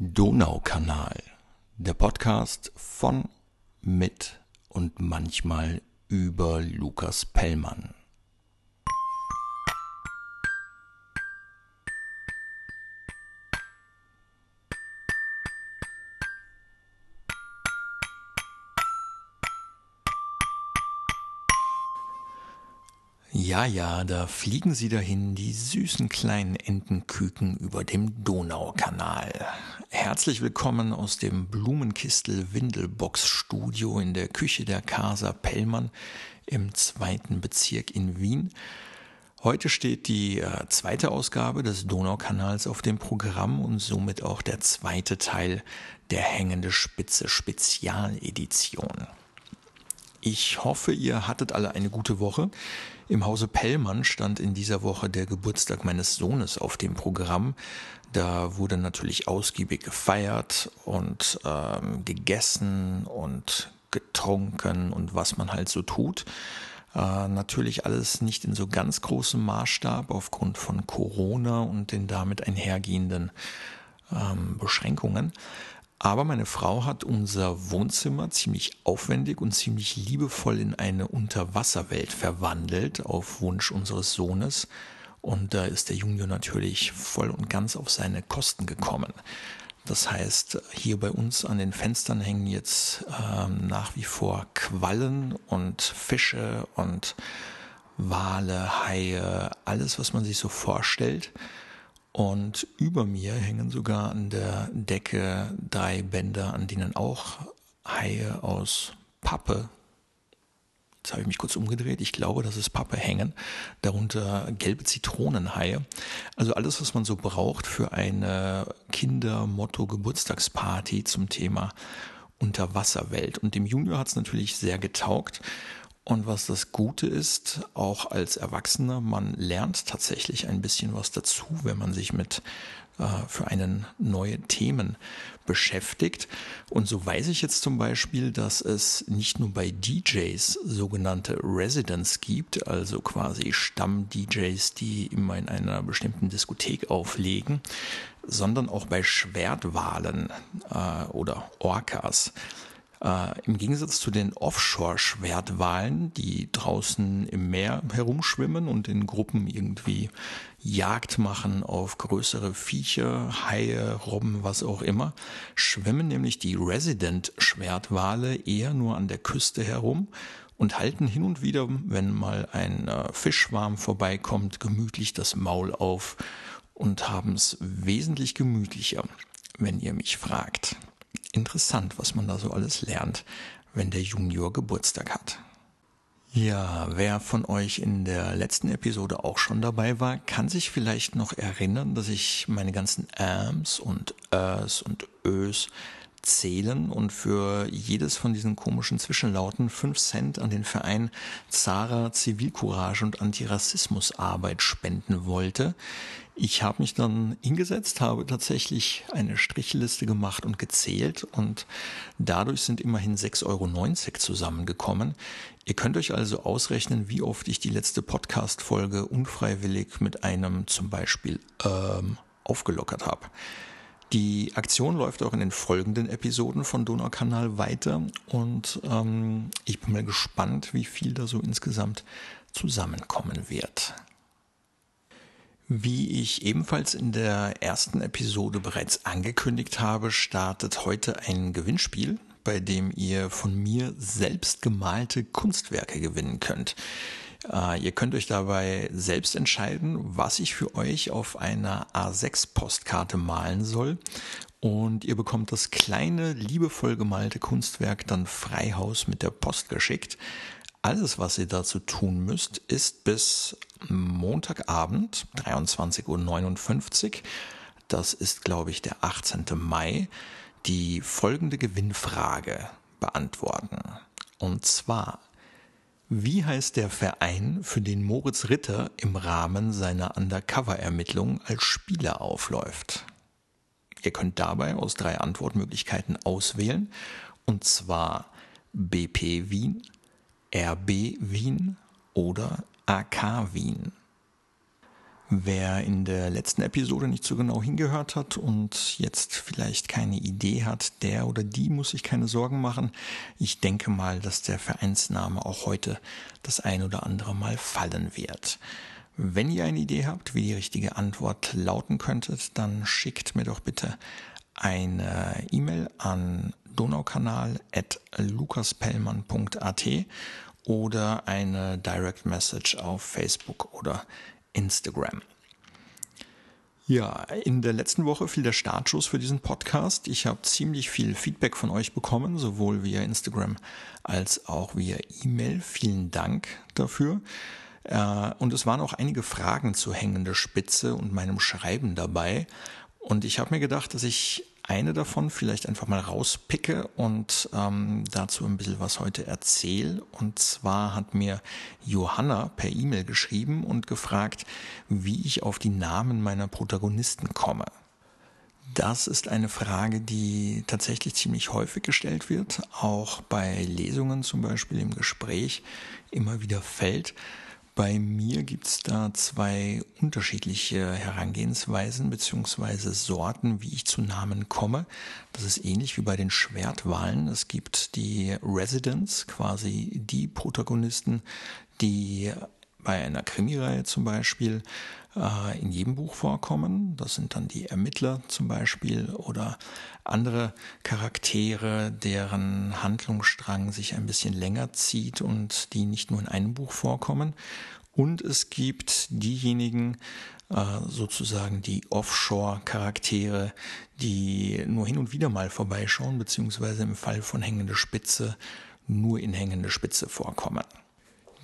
Donaukanal, der Podcast von, mit und manchmal über Lukas Pellmann. Ja, ja, da fliegen sie dahin, die süßen kleinen Entenküken über dem Donaukanal. Herzlich willkommen aus dem Blumenkistel Windelbox Studio in der Küche der Casa Pellmann im zweiten Bezirk in Wien. Heute steht die äh, zweite Ausgabe des Donaukanals auf dem Programm und somit auch der zweite Teil der Hängende Spitze Spezialedition. Ich hoffe, ihr hattet alle eine gute Woche. Im Hause Pellmann stand in dieser Woche der Geburtstag meines Sohnes auf dem Programm. Da wurde natürlich ausgiebig gefeiert und ähm, gegessen und getrunken und was man halt so tut. Äh, natürlich alles nicht in so ganz großem Maßstab aufgrund von Corona und den damit einhergehenden ähm, Beschränkungen. Aber meine Frau hat unser Wohnzimmer ziemlich aufwendig und ziemlich liebevoll in eine Unterwasserwelt verwandelt, auf Wunsch unseres Sohnes. Und da ist der Junior natürlich voll und ganz auf seine Kosten gekommen. Das heißt, hier bei uns an den Fenstern hängen jetzt ähm, nach wie vor Quallen und Fische und Wale, Haie, alles, was man sich so vorstellt. Und über mir hängen sogar an der Decke drei Bänder, an denen auch Haie aus Pappe, jetzt habe ich mich kurz umgedreht, ich glaube, das ist Pappe hängen, darunter gelbe Zitronenhaie. Also alles, was man so braucht für eine Kinder-Motto-Geburtstagsparty zum Thema Unterwasserwelt. Und dem Junior hat es natürlich sehr getaugt. Und was das Gute ist, auch als Erwachsener, man lernt tatsächlich ein bisschen was dazu, wenn man sich mit äh, für einen neue Themen beschäftigt. Und so weiß ich jetzt zum Beispiel, dass es nicht nur bei DJs sogenannte Residents gibt, also quasi Stamm-DJs, die immer in einer bestimmten Diskothek auflegen, sondern auch bei Schwertwalen äh, oder Orcas. Äh, Im Gegensatz zu den Offshore-Schwertwalen, die draußen im Meer herumschwimmen und in Gruppen irgendwie Jagd machen auf größere Viecher, Haie, Robben, was auch immer, schwimmen nämlich die Resident-Schwertwale eher nur an der Küste herum und halten hin und wieder, wenn mal ein äh, Fischwarm vorbeikommt, gemütlich das Maul auf und haben es wesentlich gemütlicher, wenn ihr mich fragt interessant, was man da so alles lernt, wenn der Junior Geburtstag hat. Ja, wer von euch in der letzten Episode auch schon dabei war, kann sich vielleicht noch erinnern, dass ich meine ganzen Äms und Ös und Ös zählen und für jedes von diesen komischen Zwischenlauten fünf Cent an den Verein Zara Zivilcourage und Antirassismusarbeit spenden wollte. Ich habe mich dann hingesetzt, habe tatsächlich eine Strichliste gemacht und gezählt und dadurch sind immerhin 6,90 Euro zusammengekommen. Ihr könnt euch also ausrechnen, wie oft ich die letzte Podcast-Folge unfreiwillig mit einem zum Beispiel ähm, aufgelockert habe. Die Aktion läuft auch in den folgenden Episoden von Donaukanal weiter und ähm, ich bin mal gespannt, wie viel da so insgesamt zusammenkommen wird. Wie ich ebenfalls in der ersten Episode bereits angekündigt habe, startet heute ein Gewinnspiel, bei dem ihr von mir selbst gemalte Kunstwerke gewinnen könnt. Äh, ihr könnt euch dabei selbst entscheiden, was ich für euch auf einer A6-Postkarte malen soll. Und ihr bekommt das kleine, liebevoll gemalte Kunstwerk dann Freihaus mit der Post geschickt. Alles, was ihr dazu tun müsst, ist bis Montagabend, 23.59 Uhr, das ist, glaube ich, der 18. Mai, die folgende Gewinnfrage beantworten. Und zwar, wie heißt der Verein, für den Moritz Ritter im Rahmen seiner Undercover-Ermittlung als Spieler aufläuft? Ihr könnt dabei aus drei Antwortmöglichkeiten auswählen, und zwar BP Wien, RB Wien oder AK Wien. Wer in der letzten Episode nicht so genau hingehört hat und jetzt vielleicht keine Idee hat, der oder die muss sich keine Sorgen machen. Ich denke mal, dass der Vereinsname auch heute das ein oder andere Mal fallen wird. Wenn ihr eine Idee habt, wie die richtige Antwort lauten könnte, dann schickt mir doch bitte eine E-Mail an donaukanal.lukaspellmann.at oder eine Direct Message auf Facebook oder Instagram. Ja, in der letzten Woche fiel der Startschuss für diesen Podcast. Ich habe ziemlich viel Feedback von euch bekommen, sowohl via Instagram als auch via E-Mail. Vielen Dank dafür. Äh, und es waren auch einige Fragen zu hängender Spitze und meinem Schreiben dabei. Und ich habe mir gedacht, dass ich eine davon vielleicht einfach mal rauspicke und ähm, dazu ein bisschen was heute erzähle. Und zwar hat mir Johanna per E-Mail geschrieben und gefragt, wie ich auf die Namen meiner Protagonisten komme. Das ist eine Frage, die tatsächlich ziemlich häufig gestellt wird, auch bei Lesungen zum Beispiel im Gespräch immer wieder fällt. Bei mir gibt es da zwei unterschiedliche Herangehensweisen bzw. Sorten, wie ich zu Namen komme. Das ist ähnlich wie bei den Schwertwahlen. Es gibt die Residents, quasi die Protagonisten, die bei einer Krimireihe zum Beispiel äh, in jedem Buch vorkommen. Das sind dann die Ermittler zum Beispiel oder andere Charaktere, deren Handlungsstrang sich ein bisschen länger zieht und die nicht nur in einem Buch vorkommen. Und es gibt diejenigen, äh, sozusagen die Offshore-Charaktere, die nur hin und wieder mal vorbeischauen, beziehungsweise im Fall von Hängende Spitze nur in Hängende Spitze vorkommen.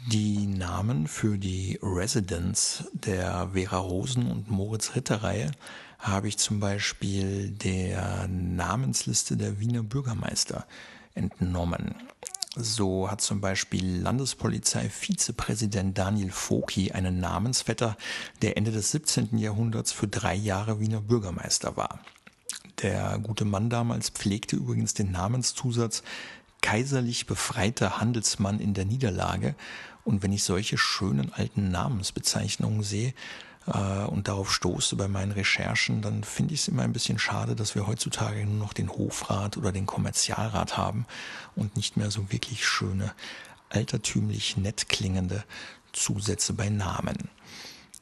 Die Namen für die Residents der Vera Rosen und Moritz Ritter Reihe habe ich zum Beispiel der Namensliste der Wiener Bürgermeister entnommen. So hat zum Beispiel Landespolizei-Vizepräsident Daniel Foki einen Namensvetter, der Ende des 17. Jahrhunderts für drei Jahre Wiener Bürgermeister war. Der gute Mann damals pflegte übrigens den Namenszusatz kaiserlich befreiter Handelsmann in der Niederlage. Und wenn ich solche schönen alten Namensbezeichnungen sehe äh, und darauf stoße bei meinen Recherchen, dann finde ich es immer ein bisschen schade, dass wir heutzutage nur noch den Hofrat oder den Kommerzialrat haben und nicht mehr so wirklich schöne, altertümlich nett klingende Zusätze bei Namen.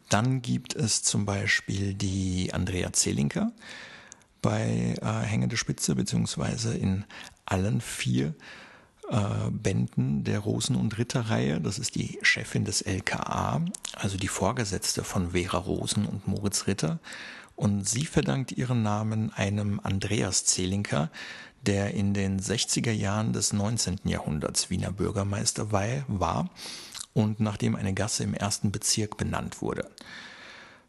Dann gibt es zum Beispiel die Andrea Zelinker bei äh, Hängende Spitze, beziehungsweise in allen vier äh, Bänden der Rosen- und Ritterreihe. Das ist die Chefin des LKA, also die Vorgesetzte von Vera Rosen und Moritz Ritter. Und sie verdankt ihren Namen einem Andreas Zelinker, der in den 60er Jahren des 19. Jahrhunderts Wiener Bürgermeister war und nachdem eine Gasse im ersten Bezirk benannt wurde.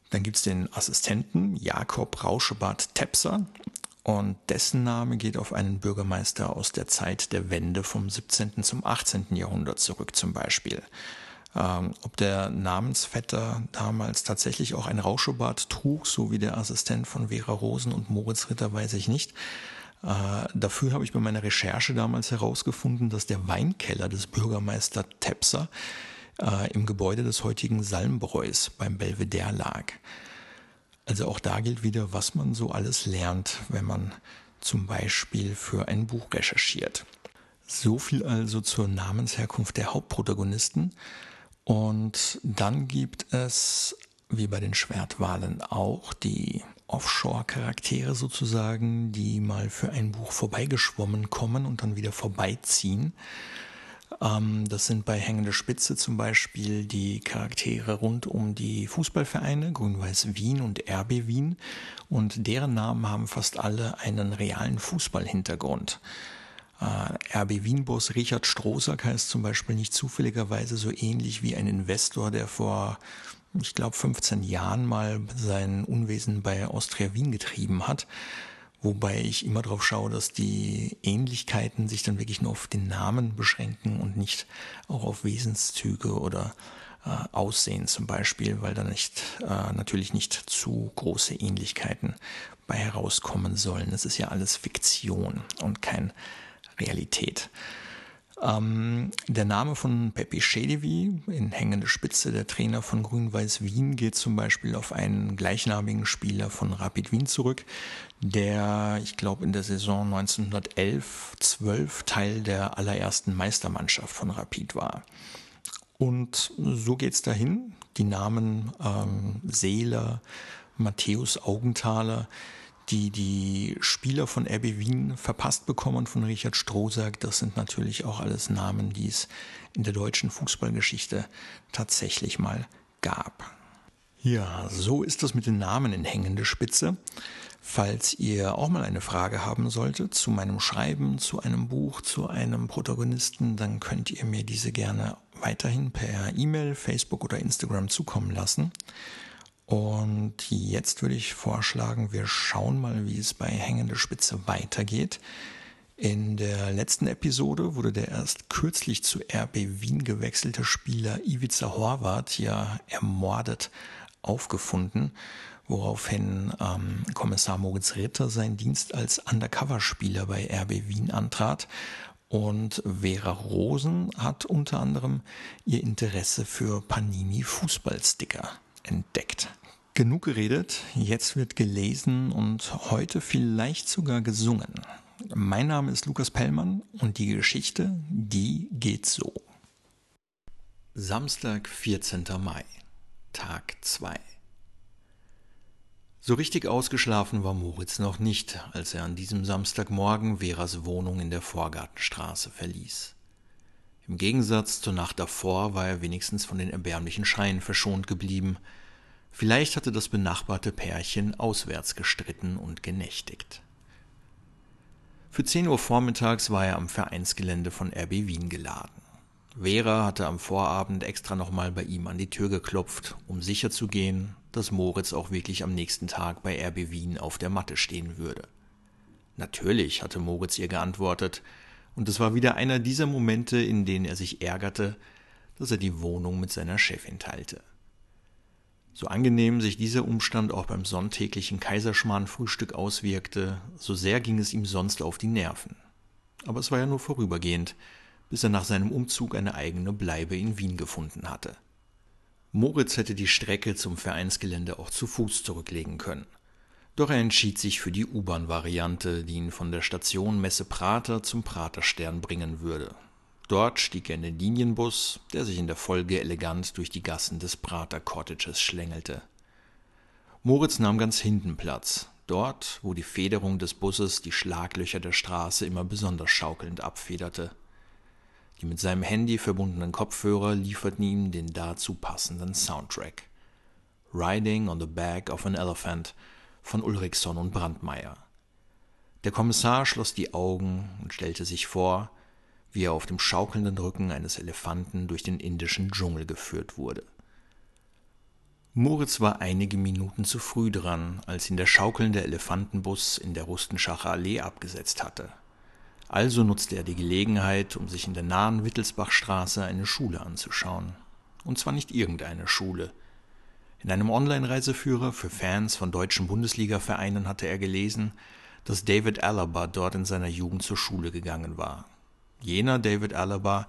Dann gibt es den Assistenten Jakob Rauschebart Tepser und dessen Name geht auf einen Bürgermeister aus der Zeit der Wende vom 17. zum 18. Jahrhundert zurück zum Beispiel. Ähm, ob der Namensvetter damals tatsächlich auch ein Rauschebart trug, so wie der Assistent von Vera Rosen und Moritz Ritter, weiß ich nicht. Äh, dafür habe ich bei meiner Recherche damals herausgefunden, dass der Weinkeller des Bürgermeister Tepser äh, im Gebäude des heutigen Salmbräus beim Belvedere lag. Also auch da gilt wieder, was man so alles lernt, wenn man zum Beispiel für ein Buch recherchiert. So viel also zur Namensherkunft der Hauptprotagonisten. Und dann gibt es, wie bei den Schwertwahlen auch, die Offshore-Charaktere sozusagen, die mal für ein Buch vorbeigeschwommen kommen und dann wieder vorbeiziehen. Ähm, das sind bei Hängende Spitze zum Beispiel die Charaktere rund um die Fußballvereine Grün-Weiß Wien und RB Wien und deren Namen haben fast alle einen realen Fußballhintergrund. Äh, RB Wien-Boss Richard Strohsack heißt zum Beispiel nicht zufälligerweise so ähnlich wie ein Investor, der vor, ich glaube, 15 Jahren mal sein Unwesen bei Austria Wien getrieben hat. Wobei ich immer darauf schaue, dass die Ähnlichkeiten sich dann wirklich nur auf den Namen beschränken und nicht auch auf Wesenszüge oder äh, Aussehen zum Beispiel, weil da nicht äh, natürlich nicht zu große Ähnlichkeiten bei herauskommen sollen. Es ist ja alles Fiktion und kein Realität. Ähm, der Name von Pepe Schedevi in hängende Spitze, der Trainer von Grün-Weiß Wien, geht zum Beispiel auf einen gleichnamigen Spieler von Rapid Wien zurück, der, ich glaube, in der Saison 1911-12 Teil der allerersten Meistermannschaft von Rapid war. Und so geht's dahin. Die Namen ähm, Seeler, Matthäus Augenthaler, die die Spieler von RB Wien verpasst bekommen von Richard Strohsack. Das sind natürlich auch alles Namen, die es in der deutschen Fußballgeschichte tatsächlich mal gab. Ja, so ist das mit den Namen in hängende Spitze. Falls ihr auch mal eine Frage haben solltet zu meinem Schreiben, zu einem Buch, zu einem Protagonisten, dann könnt ihr mir diese gerne weiterhin per E-Mail, Facebook oder Instagram zukommen lassen. Und jetzt würde ich vorschlagen, wir schauen mal, wie es bei Hängende Spitze weitergeht. In der letzten Episode wurde der erst kürzlich zu RB Wien gewechselte Spieler Ivica Horvath ja ermordet aufgefunden, woraufhin ähm, Kommissar Moritz Ritter seinen Dienst als Undercover-Spieler bei RB Wien antrat. Und Vera Rosen hat unter anderem ihr Interesse für Panini Fußballsticker entdeckt. Genug geredet, jetzt wird gelesen und heute vielleicht sogar gesungen. Mein Name ist Lukas Pellmann und die Geschichte, die geht so. Samstag, 14. Mai, Tag 2. So richtig ausgeschlafen war Moritz noch nicht, als er an diesem Samstagmorgen Veras Wohnung in der Vorgartenstraße verließ. Im Gegensatz zur Nacht davor war er wenigstens von den erbärmlichen Schreien verschont geblieben, Vielleicht hatte das benachbarte Pärchen auswärts gestritten und genächtigt. Für 10 Uhr vormittags war er am Vereinsgelände von RB Wien geladen. Vera hatte am Vorabend extra nochmal bei ihm an die Tür geklopft, um sicherzugehen, dass Moritz auch wirklich am nächsten Tag bei RB Wien auf der Matte stehen würde. Natürlich hatte Moritz ihr geantwortet, und es war wieder einer dieser Momente, in denen er sich ärgerte, dass er die Wohnung mit seiner Chefin teilte. So angenehm sich dieser Umstand auch beim sonntäglichen Kaiserschmarrn-Frühstück auswirkte, so sehr ging es ihm sonst auf die Nerven. Aber es war ja nur vorübergehend, bis er nach seinem Umzug eine eigene Bleibe in Wien gefunden hatte. Moritz hätte die Strecke zum Vereinsgelände auch zu Fuß zurücklegen können. Doch er entschied sich für die U-Bahn-Variante, die ihn von der Station Messe Prater zum Praterstern bringen würde, Dort stieg er in den Linienbus, der sich in der Folge elegant durch die Gassen des Prater Cottages schlängelte. Moritz nahm ganz hinten Platz, dort, wo die Federung des Busses die Schlaglöcher der Straße immer besonders schaukelnd abfederte. Die mit seinem Handy verbundenen Kopfhörer lieferten ihm den dazu passenden Soundtrack. Riding on the Back of an Elephant von Ulrichson und Brandmeier. Der Kommissar schloss die Augen und stellte sich vor, wie er auf dem schaukelnden Rücken eines Elefanten durch den indischen Dschungel geführt wurde. Moritz war einige Minuten zu früh dran, als ihn der schaukelnde Elefantenbus in der Rustenschacher Allee abgesetzt hatte. Also nutzte er die Gelegenheit, um sich in der nahen Wittelsbachstraße eine Schule anzuschauen. Und zwar nicht irgendeine Schule. In einem Online-Reiseführer für Fans von deutschen Bundesliga-Vereinen hatte er gelesen, dass David Alaba dort in seiner Jugend zur Schule gegangen war Jener David Alaba,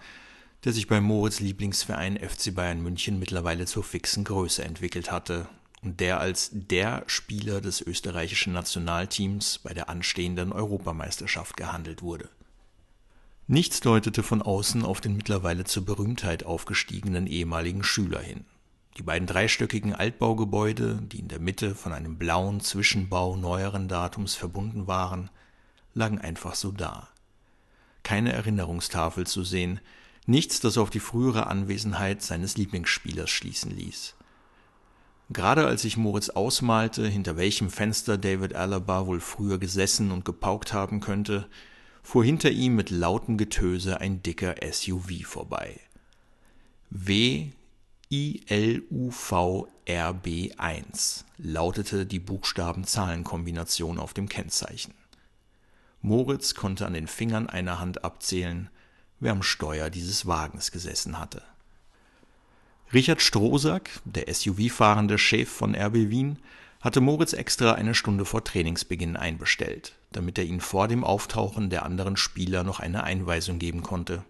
der sich bei Moritz Lieblingsverein FC Bayern München mittlerweile zur fixen Größe entwickelt hatte und der als der Spieler des österreichischen Nationalteams bei der anstehenden Europameisterschaft gehandelt wurde. Nichts deutete von außen auf den mittlerweile zur Berühmtheit aufgestiegenen ehemaligen Schüler hin. Die beiden dreistöckigen Altbaugebäude, die in der Mitte von einem blauen Zwischenbau neueren Datums verbunden waren, lagen einfach so da keine Erinnerungstafel zu sehen, nichts, das auf die frühere Anwesenheit seines Lieblingsspielers schließen ließ. Gerade als sich Moritz ausmalte, hinter welchem Fenster David Alaba wohl früher gesessen und gepaukt haben könnte, fuhr hinter ihm mit lautem Getöse ein dicker SUV vorbei. W I L U V R B 1 lautete die Buchstaben-Zahlen-Kombination auf dem Kennzeichen. Moritz konnte an den Fingern einer Hand abzählen, wer am Steuer dieses Wagens gesessen hatte. Richard Strohsack, der SUV-fahrende Chef von RB Wien, hatte Moritz extra eine Stunde vor Trainingsbeginn einbestellt, damit er ihn vor dem Auftauchen der anderen Spieler noch eine Einweisung geben konnte.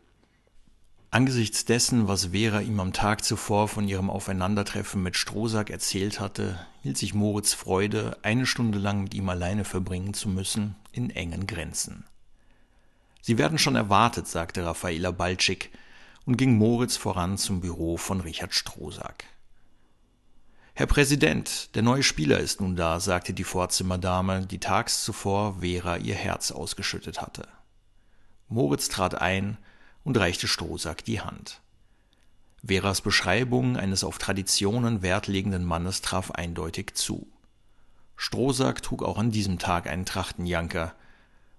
Angesichts dessen, was Vera ihm am Tag zuvor von ihrem Aufeinandertreffen mit Strohsack erzählt hatte, hielt sich Moritz Freude, eine Stunde lang mit ihm alleine verbringen zu müssen, in engen Grenzen. Sie werden schon erwartet, sagte Raffaela Balczyk und ging Moritz voran zum Büro von Richard Strohsack. Herr Präsident, der neue Spieler ist nun da, sagte die Vorzimmerdame, die tags zuvor Vera ihr Herz ausgeschüttet hatte. Moritz trat ein und reichte Strohsack die Hand. Veras Beschreibung eines auf Traditionen Wert legenden Mannes traf eindeutig zu. Strohsack trug auch an diesem Tag einen Trachtenjanker,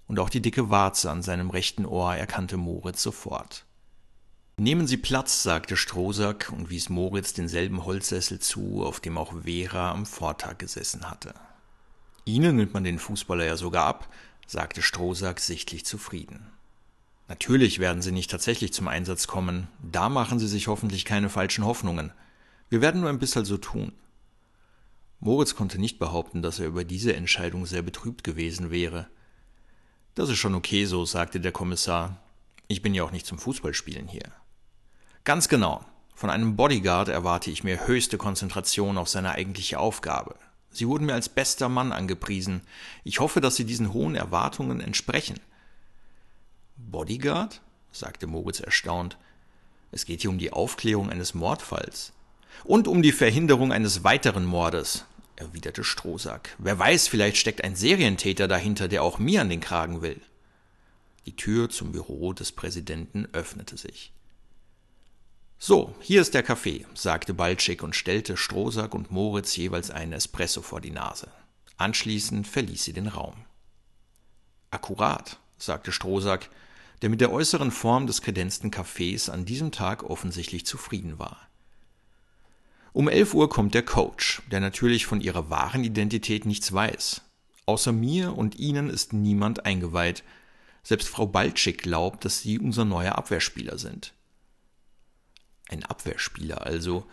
und auch die dicke Warze an seinem rechten Ohr erkannte Moritz sofort. Nehmen Sie Platz, sagte Strohsack und wies Moritz denselben Holzsessel zu, auf dem auch Vera am Vortag gesessen hatte. Ihnen nimmt man den Fußballer ja sogar ab, sagte Strohsack sichtlich zufrieden. Natürlich werden Sie nicht tatsächlich zum Einsatz kommen, da machen Sie sich hoffentlich keine falschen Hoffnungen. Wir werden nur ein bisschen so tun. Moritz konnte nicht behaupten, dass er über diese Entscheidung sehr betrübt gewesen wäre. Das ist schon okay so, sagte der Kommissar. Ich bin ja auch nicht zum Fußballspielen hier. Ganz genau. Von einem Bodyguard erwarte ich mir höchste Konzentration auf seine eigentliche Aufgabe. Sie wurden mir als bester Mann angepriesen. Ich hoffe, dass Sie diesen hohen Erwartungen entsprechen. Bodyguard? sagte Moritz erstaunt. Es geht hier um die Aufklärung eines Mordfalls. Und um die Verhinderung eines weiteren Mordes, erwiderte Strohsack. Wer weiß, vielleicht steckt ein Serientäter dahinter, der auch mir an den Kragen will. Die Tür zum Büro des Präsidenten öffnete sich. So, hier ist der Kaffee, sagte Balczyk und stellte Strohsack und Moritz jeweils einen Espresso vor die Nase. Anschließend verließ sie den Raum. Akkurat, sagte Strohsack, der mit der äußeren Form des kredenzten Cafés an diesem Tag offensichtlich zufrieden war. Um elf Uhr kommt der Coach, der natürlich von ihrer wahren Identität nichts weiß. Außer mir und Ihnen ist niemand eingeweiht. Selbst Frau Balczyk glaubt, dass Sie unser neuer Abwehrspieler sind. Ein Abwehrspieler also.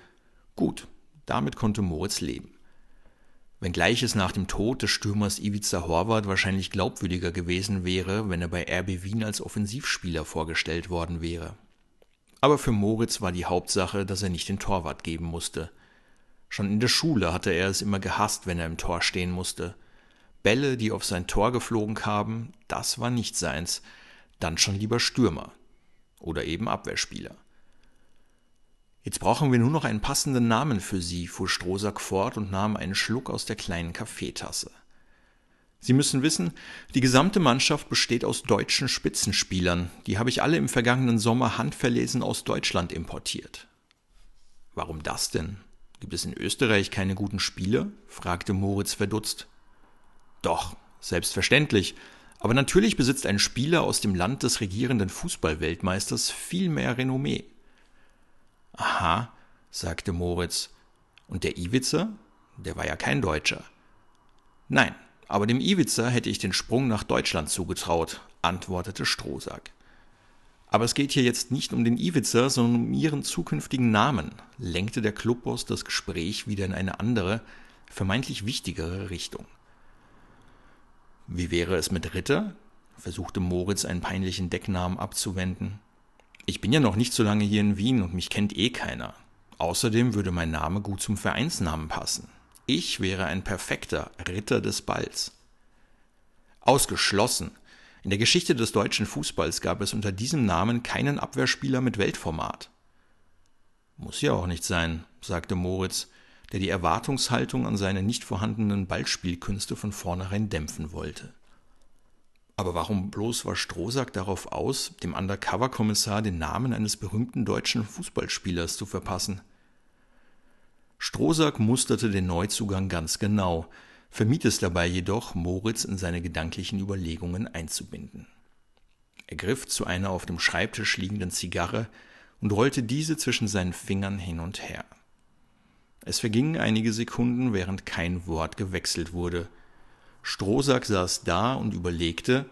Gut, damit konnte Moritz leben wenngleich es nach dem Tod des Stürmers Ivica Horvath wahrscheinlich glaubwürdiger gewesen wäre, wenn er bei RB Wien als Offensivspieler vorgestellt worden wäre. Aber für Moritz war die Hauptsache, dass er nicht den Torwart geben musste. Schon in der Schule hatte er es immer gehasst, wenn er im Tor stehen musste. Bälle, die auf sein Tor geflogen kamen, das war nicht seins, dann schon lieber Stürmer oder eben Abwehrspieler. Jetzt brauchen wir nur noch einen passenden Namen für Sie, fuhr Strohsack fort und nahm einen Schluck aus der kleinen Kaffeetasse. Sie müssen wissen, die gesamte Mannschaft besteht aus deutschen Spitzenspielern. Die habe ich alle im vergangenen Sommer handverlesen aus Deutschland importiert. Warum das denn? Gibt es in Österreich keine guten Spieler? fragte Moritz verdutzt. Doch, selbstverständlich. Aber natürlich besitzt ein Spieler aus dem Land des regierenden Fußballweltmeisters viel mehr Renommee. Aha, sagte Moritz. Und der Iwitzer? Der war ja kein Deutscher. Nein, aber dem Iwitzer hätte ich den Sprung nach Deutschland zugetraut, antwortete Strohsack. Aber es geht hier jetzt nicht um den Iwitzer, sondern um ihren zukünftigen Namen, lenkte der Clubboss das Gespräch wieder in eine andere, vermeintlich wichtigere Richtung. Wie wäre es mit Ritter? versuchte Moritz einen peinlichen Decknamen abzuwenden. Ich bin ja noch nicht so lange hier in Wien und mich kennt eh keiner. Außerdem würde mein Name gut zum Vereinsnamen passen. Ich wäre ein perfekter Ritter des Balls. Ausgeschlossen. In der Geschichte des deutschen Fußballs gab es unter diesem Namen keinen Abwehrspieler mit Weltformat. Muss ja auch nicht sein, sagte Moritz, der die Erwartungshaltung an seine nicht vorhandenen Ballspielkünste von vornherein dämpfen wollte. Aber warum bloß war Strohsack darauf aus, dem Undercover-Kommissar den Namen eines berühmten deutschen Fußballspielers zu verpassen? Strohsack musterte den Neuzugang ganz genau, vermied es dabei jedoch, Moritz in seine gedanklichen Überlegungen einzubinden. Er griff zu einer auf dem Schreibtisch liegenden Zigarre und rollte diese zwischen seinen Fingern hin und her. Es vergingen einige Sekunden, während kein Wort gewechselt wurde, Strohsack saß da und überlegte,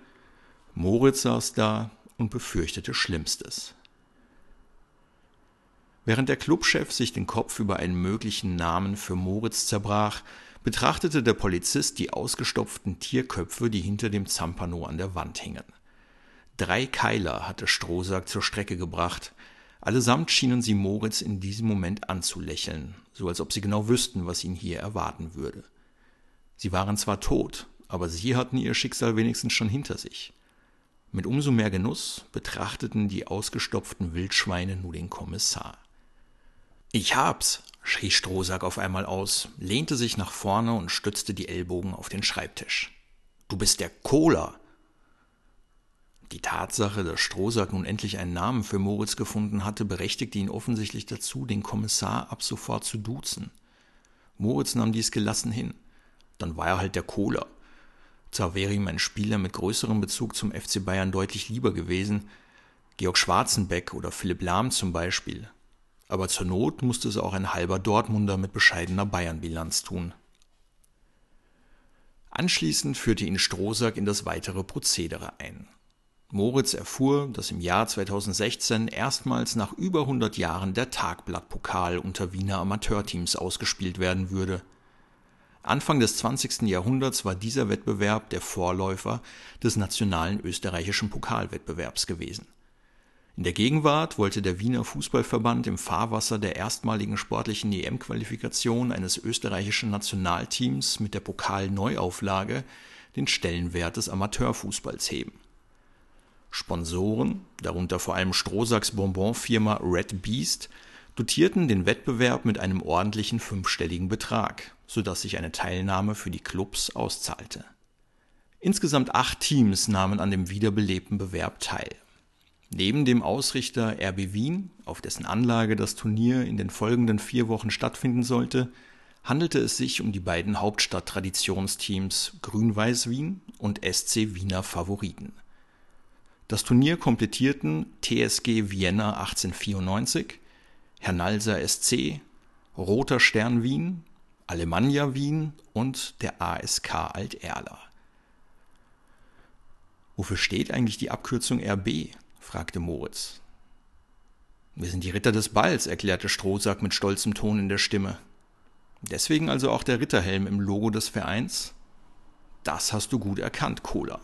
Moritz saß da und befürchtete Schlimmstes. Während der Clubchef sich den Kopf über einen möglichen Namen für Moritz zerbrach, betrachtete der Polizist die ausgestopften Tierköpfe, die hinter dem Zampano an der Wand hingen. Drei Keiler hatte Strohsack zur Strecke gebracht, Allesamt schienen sie Moritz in diesem Moment anzulächeln, so als ob sie genau wüssten, was ihn hier erwarten würde. Sie waren zwar tot, aber sie hatten ihr Schicksal wenigstens schon hinter sich. Mit umso mehr Genuss betrachteten die ausgestopften Wildschweine nur den Kommissar. Ich hab's, schrie Strohsack auf einmal aus, lehnte sich nach vorne und stützte die Ellbogen auf den Schreibtisch. Du bist der Cola. Die Tatsache, dass Strohsack nun endlich einen Namen für Moritz gefunden hatte, berechtigte ihn offensichtlich dazu, den Kommissar ab sofort zu duzen. Moritz nahm dies gelassen hin. Dann war er halt der Cola. Zwar wäre ihm ein Spieler mit größerem Bezug zum FC Bayern deutlich lieber gewesen, Georg Schwarzenbeck oder Philipp Lahm zum Beispiel. Aber zur Not musste es auch ein halber Dortmunder mit bescheidener Bayern-Bilanz tun. Anschließend führte ihn Strohsack in das weitere Prozedere ein. Moritz erfuhr, dass im Jahr 2016 erstmals nach über 100 Jahren der Tagblattpokal unter Wiener Amateurteams ausgespielt werden würde. Anfang des 20. Jahrhunderts war dieser Wettbewerb der Vorläufer des nationalen österreichischen Pokalwettbewerbs gewesen. In der Gegenwart wollte der Wiener Fußballverband im Fahrwasser der erstmaligen sportlichen EM-Qualifikation eines österreichischen Nationalteams mit der Pokalneuauflage den Stellenwert des Amateurfußballs heben. Sponsoren, darunter vor allem Strohsacks Bonbon-Firma Red Beast, dotierten den Wettbewerb mit einem ordentlichen fünfstelligen Betrag, sodass sich eine Teilnahme für die Clubs auszahlte. Insgesamt acht Teams nahmen an dem wiederbelebten Bewerb teil Neben dem Ausrichter RB Wien, auf dessen Anlage das Turnier in den folgenden vier Wochen stattfinden sollte, handelte es sich um die beiden Hauptstadt-Traditionsteams Grün-Weiß Wien und SC Wiener Favoriten. Das Turnier komplettierten TSG Vienna 1894, Hernalser SC, Roter Stern Wien, Alemannia Wien und der ASK Alt-Erla. Wofür steht eigentlich die Abkürzung RB? fragte Moritz. Wir sind die Ritter des Balls, erklärte Strohsack mit stolzem Ton in der Stimme. Deswegen also auch der Ritterhelm im Logo des Vereins? Das hast du gut erkannt, Cola.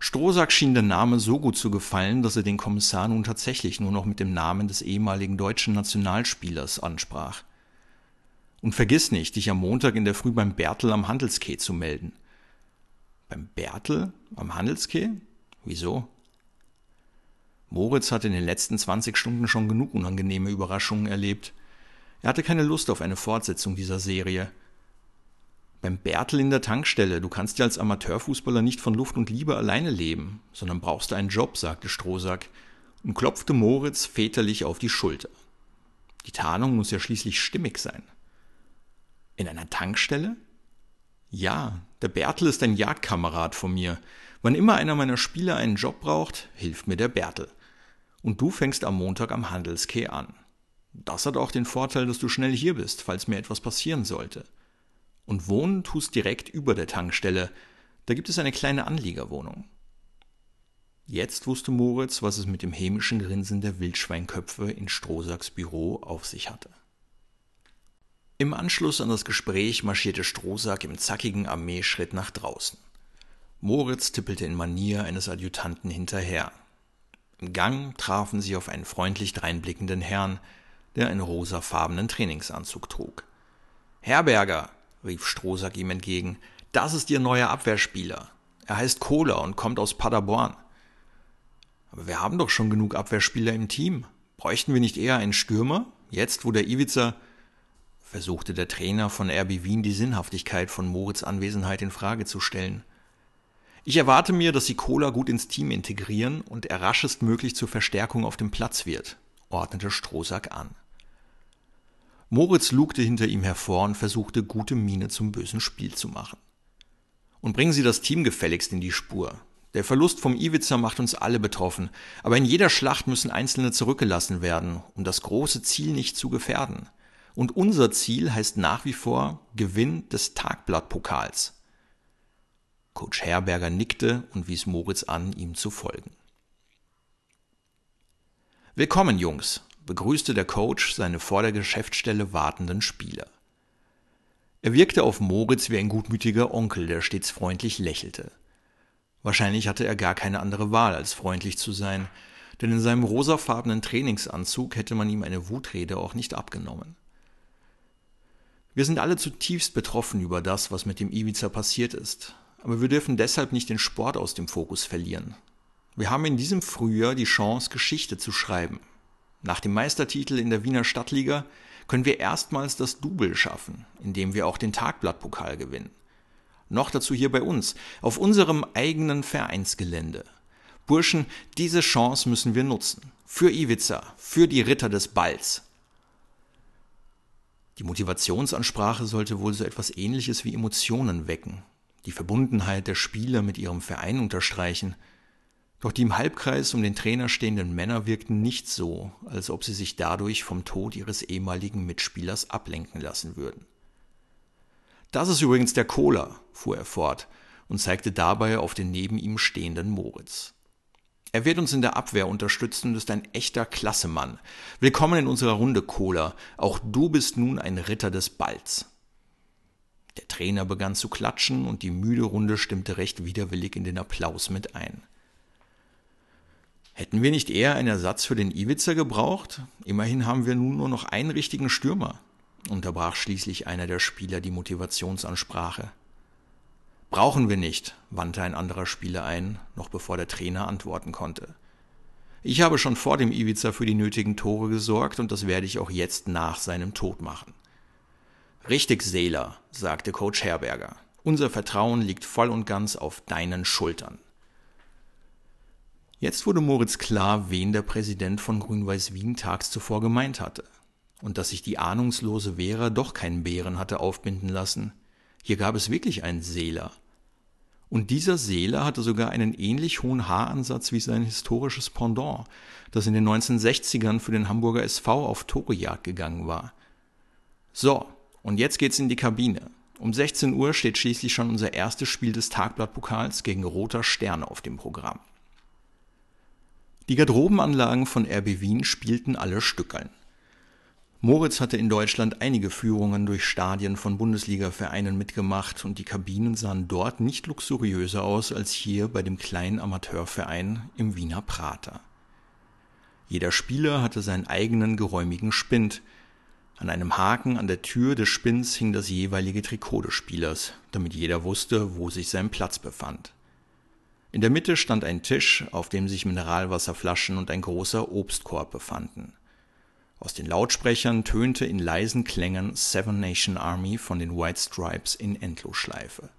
Strohsack schien der Name so gut zu gefallen, dass er den Kommissar nun tatsächlich nur noch mit dem Namen des ehemaligen deutschen Nationalspielers ansprach. Und vergiss nicht, dich am Montag in der Früh beim Bertel am Handelskeh zu melden. Beim Bertel am Handelskeh? Wieso? Moritz hatte in den letzten 20 Stunden schon genug unangenehme Überraschungen erlebt. Er hatte keine Lust auf eine Fortsetzung dieser Serie. Beim Bertel in der Tankstelle, du kannst ja als Amateurfußballer nicht von Luft und Liebe alleine leben, sondern brauchst einen Job, sagte Strohsack und klopfte Moritz väterlich auf die Schulter. Die Tarnung muss ja schließlich stimmig sein. In einer Tankstelle? Ja, der Bertel ist ein Jagdkamerad von mir. Wann immer einer meiner Spieler einen Job braucht, hilft mir der Bertel und du fängst am Montag am Handelskeh an. Das hat auch den Vorteil, dass du schnell hier bist, falls mir etwas passieren sollte. Und wohnen tust direkt über der Tankstelle, da gibt es eine kleine Anliegerwohnung. Jetzt wusste Moritz, was es mit dem hämischen Grinsen der Wildschweinköpfe in Strohsacks Büro auf sich hatte. Im Anschluss an das Gespräch marschierte Strohsack im zackigen Armeeschritt nach draußen. Moritz tippelte in Manier eines Adjutanten hinterher, im Gang trafen sie auf einen freundlich dreinblickenden Herrn, der einen rosafarbenen Trainingsanzug trug. Herberger, rief Strohsack ihm entgegen, das ist Ihr neuer Abwehrspieler. Er heißt Kohler und kommt aus Paderborn. Aber wir haben doch schon genug Abwehrspieler im Team. Bräuchten wir nicht eher einen Stürmer? Jetzt, wo der Iwica versuchte der Trainer von RB Wien die Sinnhaftigkeit von Moritz Anwesenheit in Frage zu stellen. Ich erwarte mir, dass sie Cola gut ins Team integrieren und er raschestmöglich zur Verstärkung auf dem Platz wird, ordnete Strohsack an. Moritz lugte hinter ihm hervor und versuchte, gute Miene zum bösen Spiel zu machen. Und bringen Sie das Team gefälligst in die Spur. Der Verlust vom Iwitzer macht uns alle betroffen, aber in jeder Schlacht müssen Einzelne zurückgelassen werden, um das große Ziel nicht zu gefährden. Und unser Ziel heißt nach wie vor Gewinn des Tagblattpokals. Coach Herberger nickte und wies Moritz an, ihm zu folgen. Willkommen, Jungs, begrüßte der Coach seine vor der Geschäftsstelle wartenden Spieler. Er wirkte auf Moritz wie ein gutmütiger Onkel, der stets freundlich lächelte. Wahrscheinlich hatte er gar keine andere Wahl, als freundlich zu sein, denn in seinem rosafarbenen Trainingsanzug hätte man ihm eine Wutrede auch nicht abgenommen. Wir sind alle zutiefst betroffen über das, was mit dem Iwiza passiert ist, aber wir dürfen deshalb nicht den Sport aus dem Fokus verlieren. Wir haben in diesem Frühjahr die Chance, Geschichte zu schreiben. Nach dem Meistertitel in der Wiener Stadtliga können wir erstmals das Double schaffen, indem wir auch den Tagblattpokal gewinnen. Noch dazu hier bei uns, auf unserem eigenen Vereinsgelände. Burschen, diese Chance müssen wir nutzen. Für Iwiza, für die Ritter des Balls. Die Motivationsansprache sollte wohl so etwas ähnliches wie Emotionen wecken, die Verbundenheit der Spieler mit ihrem Verein unterstreichen – doch die im Halbkreis um den Trainer stehenden Männer wirkten nicht so, als ob sie sich dadurch vom Tod ihres ehemaligen Mitspielers ablenken lassen würden. Das ist übrigens der Kohler, fuhr er fort und zeigte dabei auf den neben ihm stehenden Moritz. Er wird uns in der Abwehr unterstützen und ist ein echter Klassemann. Willkommen in unserer Runde, Kohler. Auch du bist nun ein Ritter des Balls. Der Trainer begann zu klatschen und die müde Runde stimmte recht widerwillig in den Applaus mit ein. Hätten wir nicht eher einen Ersatz für den Iwitzer gebraucht? Immerhin haben wir nun nur noch einen richtigen Stürmer, unterbrach schließlich einer der Spieler die Motivationsansprache. Brauchen wir nicht, wandte ein anderer Spieler ein, noch bevor der Trainer antworten konnte. Ich habe schon vor dem Iwiza für die nötigen Tore gesorgt und das werde ich auch jetzt nach seinem Tod machen. Richtig, Seeler, sagte Coach Herberger. Unser Vertrauen liegt voll und ganz auf deinen Schultern. Jetzt wurde Moritz klar, wen der Präsident von Grün-Weiß Wien tags zuvor gemeint hatte. Und dass sich die ahnungslose Vera doch keinen Bären hatte aufbinden lassen. Hier gab es wirklich einen Seeler. Und dieser Seeler hatte sogar einen ähnlich hohen Haaransatz wie sein historisches Pendant, das in den 1960ern für den Hamburger SV auf Torejagd gegangen war. So, und jetzt geht's in die Kabine. Um 16 Uhr steht schließlich schon unser erstes Spiel des Tagblattpokals gegen Roter Stern auf dem Programm. Die Garderobenanlagen von RB Wien spielten alle Stückeln. Moritz hatte in Deutschland einige Führungen durch Stadien von Bundesliga-Vereinen mitgemacht und die Kabinen sahen dort nicht luxuriöser aus als hier bei dem kleinen Amateurverein im Wiener Prater. Jeder Spieler hatte seinen eigenen geräumigen Spind. An einem Haken an der Tür des Spinns hing das jeweilige Trikot des Spielers, damit jeder wusste, wo sich sein Platz befand. In der Mitte stand ein Tisch, auf dem sich Mineralwasserflaschen und ein großer Obstkorb befanden. Aus den Lautsprechern tönte in leisen Klängen Seven Nation Army von den White Stripes in Endlosschleife.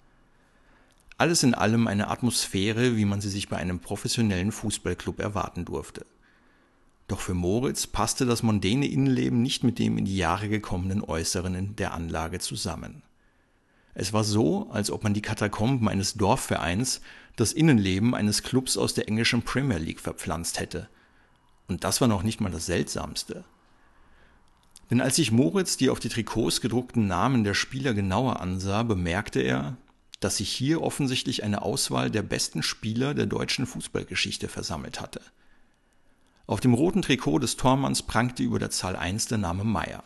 Alles in allem eine Atmosphäre, wie man sie sich bei einem professionellen Fußballclub erwarten durfte. Doch für Moritz passte das mondäne Innenleben nicht mit dem in die Jahre gekommenen Äußeren der Anlage zusammen. Es war so, als ob man die Katakomben eines Dorfvereins das Innenleben eines Clubs aus der englischen Premier League verpflanzt hätte. Und das war noch nicht mal das Seltsamste. Denn als sich Moritz die auf die Trikots gedruckten Namen der Spieler genauer ansah, bemerkte er, dass sich hier offensichtlich eine Auswahl der besten Spieler der deutschen Fußballgeschichte versammelt hatte. Auf dem roten Trikot des Tormanns prangte über der Zahl 1 der Name Meyer.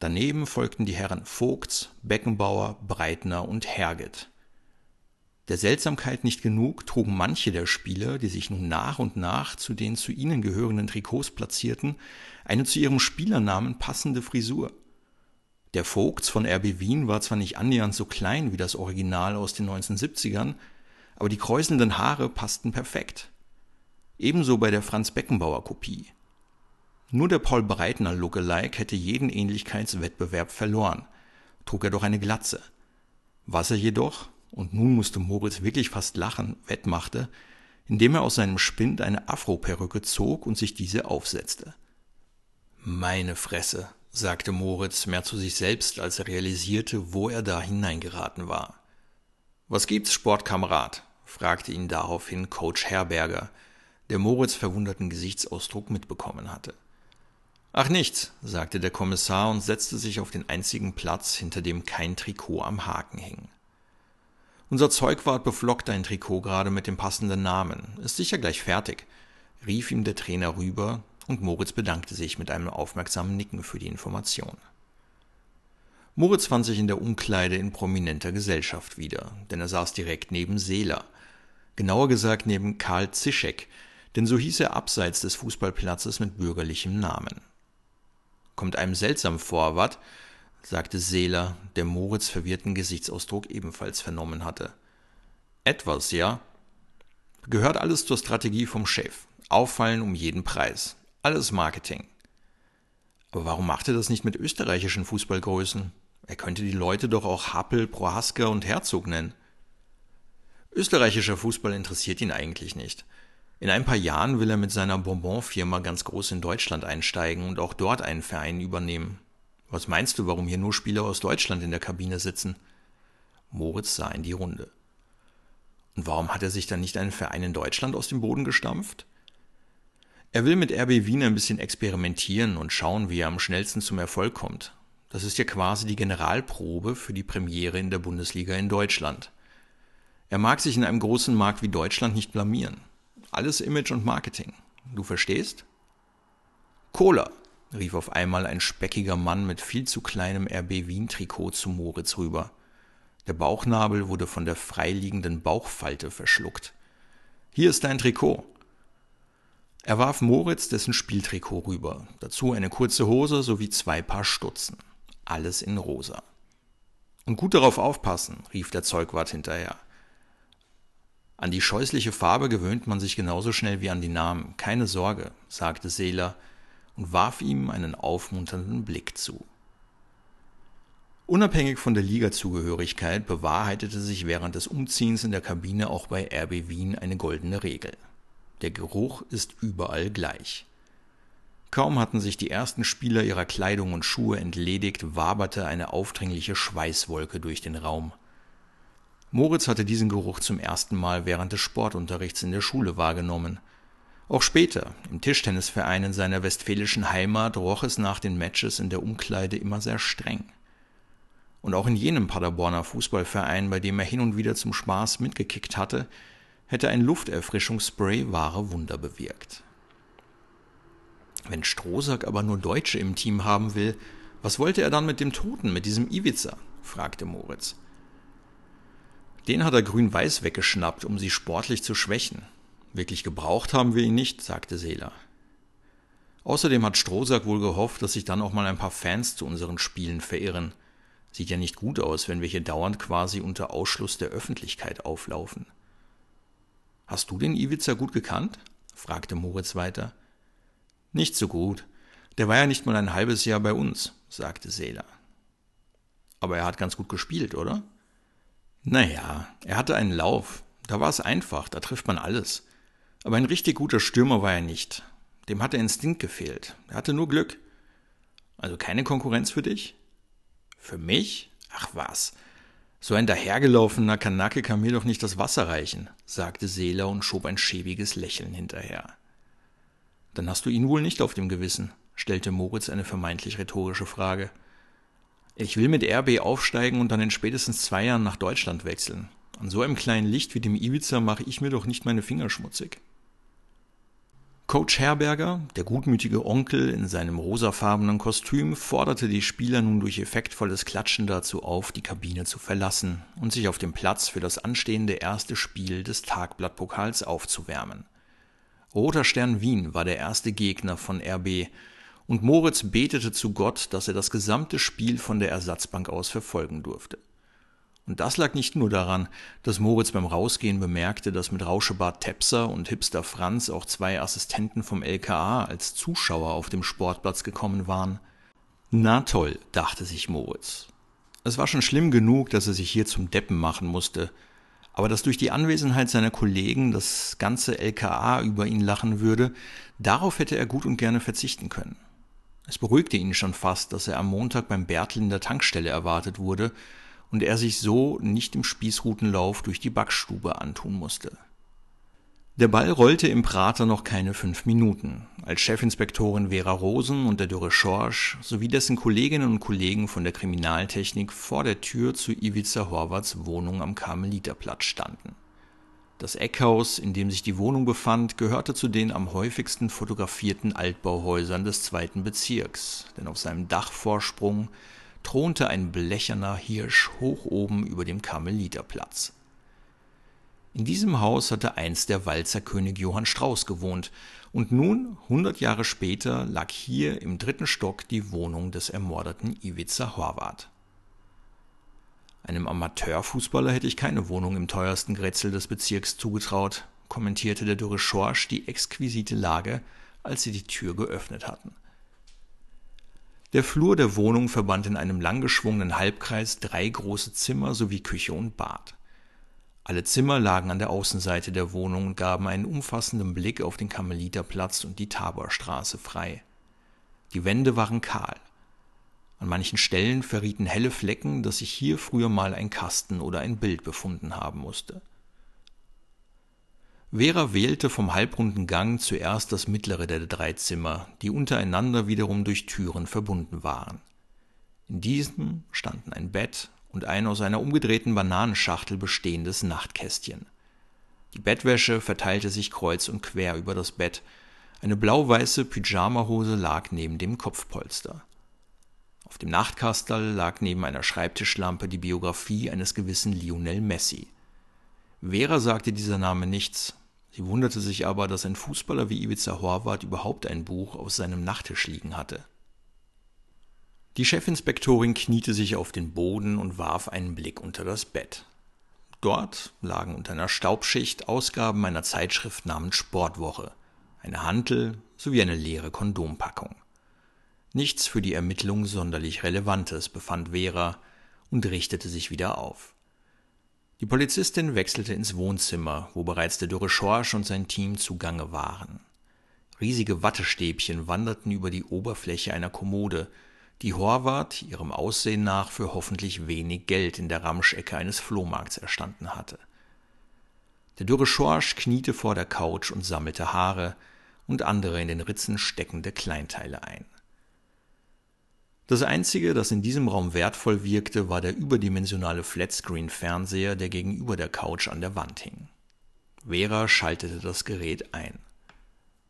Daneben folgten die Herren Vogts, Beckenbauer, Breitner und Herget. Der Seltsamkeit nicht genug trugen manche der Spieler, die sich nun nach und nach zu den zu ihnen gehörenden Trikots platzierten, eine zu ihrem Spielernamen passende Frisur. Der Vogts von RB Wien war zwar nicht annähernd so klein wie das Original aus den 1970ern, aber die kräuselnden Haare passten perfekt. Ebenso bei der Franz Beckenbauer Kopie. Nur der Paul Breitner Lookalike hätte jeden Ähnlichkeitswettbewerb verloren, trug er doch eine Glatze. Was er jedoch, und nun musste Moritz wirklich fast lachen, wettmachte, indem er aus seinem Spind eine Afroperücke zog und sich diese aufsetzte. Meine Fresse, sagte Moritz mehr zu sich selbst, als er realisierte, wo er da hineingeraten war. Was gibt's, Sportkamerad? fragte ihn daraufhin Coach Herberger, der Moritz verwunderten Gesichtsausdruck mitbekommen hatte. Ach nichts, sagte der Kommissar und setzte sich auf den einzigen Platz, hinter dem kein Trikot am Haken hing. Unser Zeugwart beflockte ein Trikot gerade mit dem passenden Namen. Ist sicher gleich fertig, rief ihm der Trainer rüber, und Moritz bedankte sich mit einem aufmerksamen Nicken für die Information. Moritz fand sich in der Umkleide in prominenter Gesellschaft wieder, denn er saß direkt neben Seeler, genauer gesagt neben Karl Zischek, denn so hieß er abseits des Fußballplatzes mit bürgerlichem Namen. Kommt einem seltsam vor, wat? Sagte Seeler, der Moritz verwirrten Gesichtsausdruck ebenfalls vernommen hatte. Etwas, ja. Gehört alles zur Strategie vom Chef. Auffallen um jeden Preis. Alles Marketing. Aber warum macht er das nicht mit österreichischen Fußballgrößen? Er könnte die Leute doch auch Happel, Prohaska und Herzog nennen. Österreichischer Fußball interessiert ihn eigentlich nicht. In ein paar Jahren will er mit seiner Bonbon-Firma ganz groß in Deutschland einsteigen und auch dort einen Verein übernehmen. Was meinst du, warum hier nur Spieler aus Deutschland in der Kabine sitzen? Moritz sah in die Runde. Und warum hat er sich dann nicht einen Verein in Deutschland aus dem Boden gestampft? Er will mit RB Wien ein bisschen experimentieren und schauen, wie er am schnellsten zum Erfolg kommt. Das ist ja quasi die Generalprobe für die Premiere in der Bundesliga in Deutschland. Er mag sich in einem großen Markt wie Deutschland nicht blamieren. Alles Image und Marketing. Du verstehst? Cola, rief auf einmal ein speckiger Mann mit viel zu kleinem RB Wien-Trikot zu Moritz rüber. Der Bauchnabel wurde von der freiliegenden Bauchfalte verschluckt. Hier ist dein Trikot. Er warf Moritz dessen Spieltrikot rüber, dazu eine kurze Hose sowie zwei Paar Stutzen. Alles in rosa. Und gut darauf aufpassen, rief der Zeugwart hinterher. An die scheußliche Farbe gewöhnt man sich genauso schnell wie an die Namen. Keine Sorge, sagte Seeler und warf ihm einen aufmunternden Blick zu. Unabhängig von der Ligazugehörigkeit bewahrheitete sich während des Umziehens in der Kabine auch bei RB Wien eine goldene Regel. Der Geruch ist überall gleich. Kaum hatten sich die ersten Spieler ihrer Kleidung und Schuhe entledigt, waberte eine aufdringliche Schweißwolke durch den Raum. Moritz hatte diesen Geruch zum ersten Mal während des Sportunterrichts in der Schule wahrgenommen. Auch später, im Tischtennisverein in seiner westfälischen Heimat, roch es nach den Matches in der Umkleide immer sehr streng. Und auch in jenem Paderborner Fußballverein, bei dem er hin und wieder zum Spaß mitgekickt hatte, hätte ein Lufterfrischungsspray wahre Wunder bewirkt. Wenn Strohsack aber nur Deutsche im Team haben will, was wollte er dann mit dem Toten, mit diesem Iwiza? fragte Moritz. Den hat er grün-weiß weggeschnappt, um sie sportlich zu schwächen. Wirklich gebraucht haben wir ihn nicht, sagte Seeler. Außerdem hat Strohsack wohl gehofft, dass sich dann auch mal ein paar Fans zu unseren Spielen verirren. Sieht ja nicht gut aus, wenn wir hier dauernd quasi unter Ausschluss der Öffentlichkeit auflaufen. Hast du den Iwica gut gekannt? fragte Moritz weiter. Nicht so gut. Der war ja nicht mal ein halbes Jahr bei uns, sagte Seeler. Aber er hat ganz gut gespielt, oder? Naja, er hatte einen Lauf. Da war es einfach, da trifft man alles. Aber ein richtig guter Stürmer war er nicht. Dem hat der Instinkt gefehlt. Er hatte nur Glück. Also keine Konkurrenz für dich? Für mich? Ach was. So ein dahergelaufener Kanake kann mir doch nicht das Wasser reichen, sagte Seeler und schob ein schäbiges Lächeln hinterher. Dann hast du ihn wohl nicht auf dem Gewissen, stellte Moritz eine vermeintlich rhetorische Frage. Ich will mit RB aufsteigen und dann in spätestens zwei Jahren nach Deutschland wechseln. An so einem kleinen Licht wie dem Ibiza mache ich mir doch nicht meine Finger schmutzig. Coach Herberger, der gutmütige Onkel in seinem rosafarbenen Kostüm, forderte die Spieler nun durch effektvolles Klatschen dazu auf, die Kabine zu verlassen und sich auf dem Platz für das anstehende erste Spiel des Tagblattpokals aufzuwärmen. Roter Stern Wien war der erste Gegner von RB und Moritz betete zu Gott, dass er das gesamte Spiel von der Ersatzbank aus verfolgen durfte. Und das lag nicht nur daran, dass Moritz beim Rausgehen bemerkte, dass mit Rauschebart Tepser und Hipster Franz auch zwei Assistenten vom LKA als Zuschauer auf dem Sportplatz gekommen waren. Na toll, dachte sich Moritz. Es war schon schlimm genug, dass er sich hier zum Deppen machen musste, aber dass durch die Anwesenheit seiner Kollegen das ganze LKA über ihn lachen würde, darauf hätte er gut und gerne verzichten können. Es beruhigte ihn schon fast, dass er am Montag beim Bertel in der Tankstelle erwartet wurde und er sich so nicht im Spießrutenlauf durch die Backstube antun musste. Der Ball rollte im Prater noch keine fünf Minuten, als Chefinspektorin Vera Rosen und der Dürre Schorsch sowie dessen Kolleginnen und Kollegen von der Kriminaltechnik vor der Tür zu Ivica Horvaths Wohnung am Karmeliterplatz standen. Das Eckhaus, in dem sich die Wohnung befand, gehörte zu den am häufigsten fotografierten Altbauhäusern des zweiten Bezirks, denn auf seinem Dachvorsprung thronte ein blecherner Hirsch hoch oben über dem Karmeliterplatz. In diesem Haus hatte einst der Walzerkönig Johann Strauß gewohnt, und nun, hundert Jahre später, lag hier im dritten Stock die Wohnung des ermordeten Ivica Horvath. Einem Amateurfußballer hätte ich keine Wohnung im teuersten Grätzl des Bezirks zugetraut, kommentierte der dürre Schorsch die exquisite Lage, als sie die Tür geöffnet hatten. Der Flur der Wohnung verband in einem langgeschwungenen Halbkreis drei große Zimmer sowie Küche und Bad. Alle Zimmer lagen an der Außenseite der Wohnung und gaben einen umfassenden Blick auf den Karmeliterplatz und die Taborstraße frei. Die Wände waren kahl. An manchen Stellen verrieten helle Flecken, dass sich hier früher mal ein Kasten oder ein Bild befunden haben musste. Vera wählte vom halbrunden Gang zuerst das mittlere der drei Zimmer, die untereinander wiederum durch Türen verbunden waren. In diesem standen ein Bett und ein aus einer umgedrehten Bananenschachtel bestehendes Nachtkästchen. Die Bettwäsche verteilte sich kreuz und quer über das Bett, eine blau-weiße Pyjamahose lag neben dem Kopfpolster. Auf dem Nachtkastel lag neben einer Schreibtischlampe die Biografie eines gewissen Lionel Messi. Vera sagte dieser Name nichts, Sie wunderte sich aber, dass ein Fußballer wie Ivica Horvath überhaupt ein Buch auf seinem Nachttisch liegen hatte. Die Chefinspektorin kniete sich auf den Boden und warf einen Blick unter das Bett. Dort lagen unter einer Staubschicht Ausgaben einer Zeitschrift namens Sportwoche, eine Hantel sowie eine leere Kondompackung. Nichts für die Ermittlung sonderlich Relevantes, befand Vera und richtete sich wieder auf. Die Polizistin wechselte ins Wohnzimmer, wo bereits der dürre Schorsch und sein Team zugange waren. Riesige Wattestäbchen wanderten über die Oberfläche einer Kommode, die Horvath ihrem Aussehen nach für hoffentlich wenig Geld in der Ramschecke eines Flohmarkts erstanden hatte. Der dürre Schorsch kniete vor der Couch und sammelte Haare und andere in den Ritzen steckende Kleinteile ein. Das Einzige, das in diesem Raum wertvoll wirkte, war der überdimensionale Flatscreen-Fernseher, der gegenüber der Couch an der Wand hing. Vera schaltete das Gerät ein.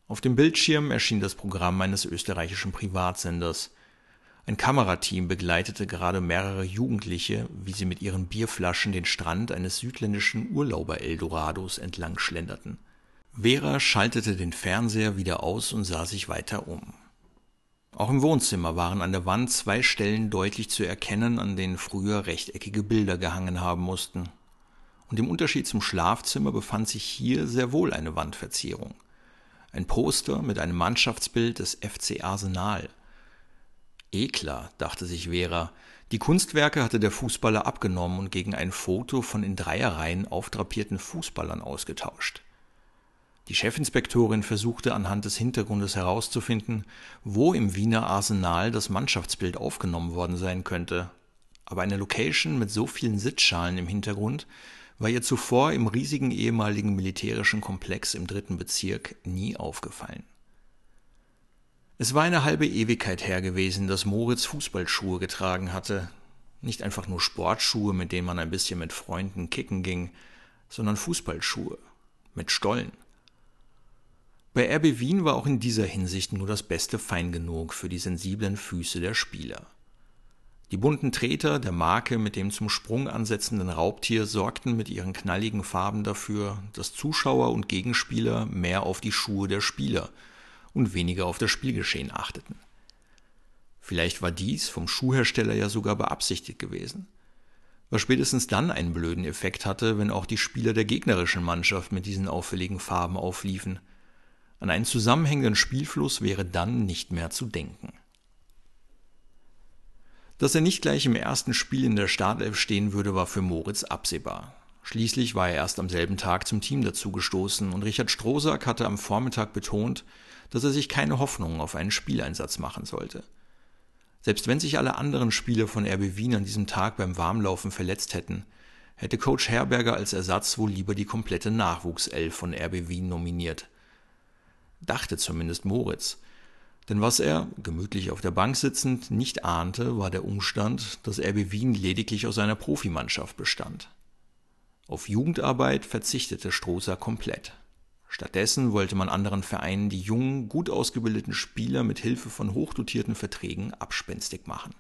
Auf dem Bildschirm erschien das Programm eines österreichischen Privatsenders. Ein Kamerateam begleitete gerade mehrere Jugendliche, wie sie mit ihren Bierflaschen den Strand eines südländischen Urlauber-Eldorados entlang schlenderten. Vera schaltete den Fernseher wieder aus und sah sich weiter um. Auch im Wohnzimmer waren an der Wand zwei Stellen deutlich zu erkennen, an denen früher rechteckige Bilder gehangen haben mussten. Und im Unterschied zum Schlafzimmer befand sich hier sehr wohl eine Wandverzierung. Ein Poster mit einem Mannschaftsbild des FC Arsenal. Eklar, dachte sich Vera. Die Kunstwerke hatte der Fußballer abgenommen und gegen ein Foto von in Dreierreihen aufdrapierten Fußballern ausgetauscht. Die Chefinspektorin versuchte anhand des Hintergrundes herauszufinden, wo im Wiener Arsenal das Mannschaftsbild aufgenommen worden sein könnte. Aber eine Location mit so vielen Sitzschalen im Hintergrund war ihr zuvor im riesigen ehemaligen militärischen Komplex im dritten Bezirk nie aufgefallen. Es war eine halbe Ewigkeit her gewesen, dass Moritz Fußballschuhe getragen hatte. Nicht einfach nur Sportschuhe, mit denen man ein bisschen mit Freunden kicken ging, sondern Fußballschuhe mit Stollen. Bei RB Wien war auch in dieser Hinsicht nur das Beste fein genug für die sensiblen Füße der Spieler. Die bunten Treter der Marke mit dem zum Sprung ansetzenden Raubtier sorgten mit ihren knalligen Farben dafür, dass Zuschauer und Gegenspieler mehr auf die Schuhe der Spieler und weniger auf das Spielgeschehen achteten. Vielleicht war dies vom Schuhhersteller ja sogar beabsichtigt gewesen, was spätestens dann einen blöden Effekt hatte, wenn auch die Spieler der gegnerischen Mannschaft mit diesen auffälligen Farben aufliefen – an einen zusammenhängenden Spielfluss wäre dann nicht mehr zu denken. Dass er nicht gleich im ersten Spiel in der Startelf stehen würde, war für Moritz absehbar. Schließlich war er erst am selben Tag zum Team dazugestoßen und Richard Strohsack hatte am Vormittag betont, dass er sich keine Hoffnung auf einen Spieleinsatz machen sollte. Selbst wenn sich alle anderen Spieler von RB Wien an diesem Tag beim Warmlaufen verletzt hätten, hätte Coach Herberger als Ersatz wohl lieber die komplette Nachwuchself von RB Wien nominiert – dachte zumindest Moritz. Denn was er, gemütlich auf der Bank sitzend, nicht ahnte, war der Umstand, dass RB Wien lediglich aus einer Profimannschaft bestand. Auf Jugendarbeit verzichtete Strohser komplett. Stattdessen wollte man anderen Vereinen die jungen, gut ausgebildeten Spieler mit Hilfe von hochdotierten Verträgen abspenstig machen.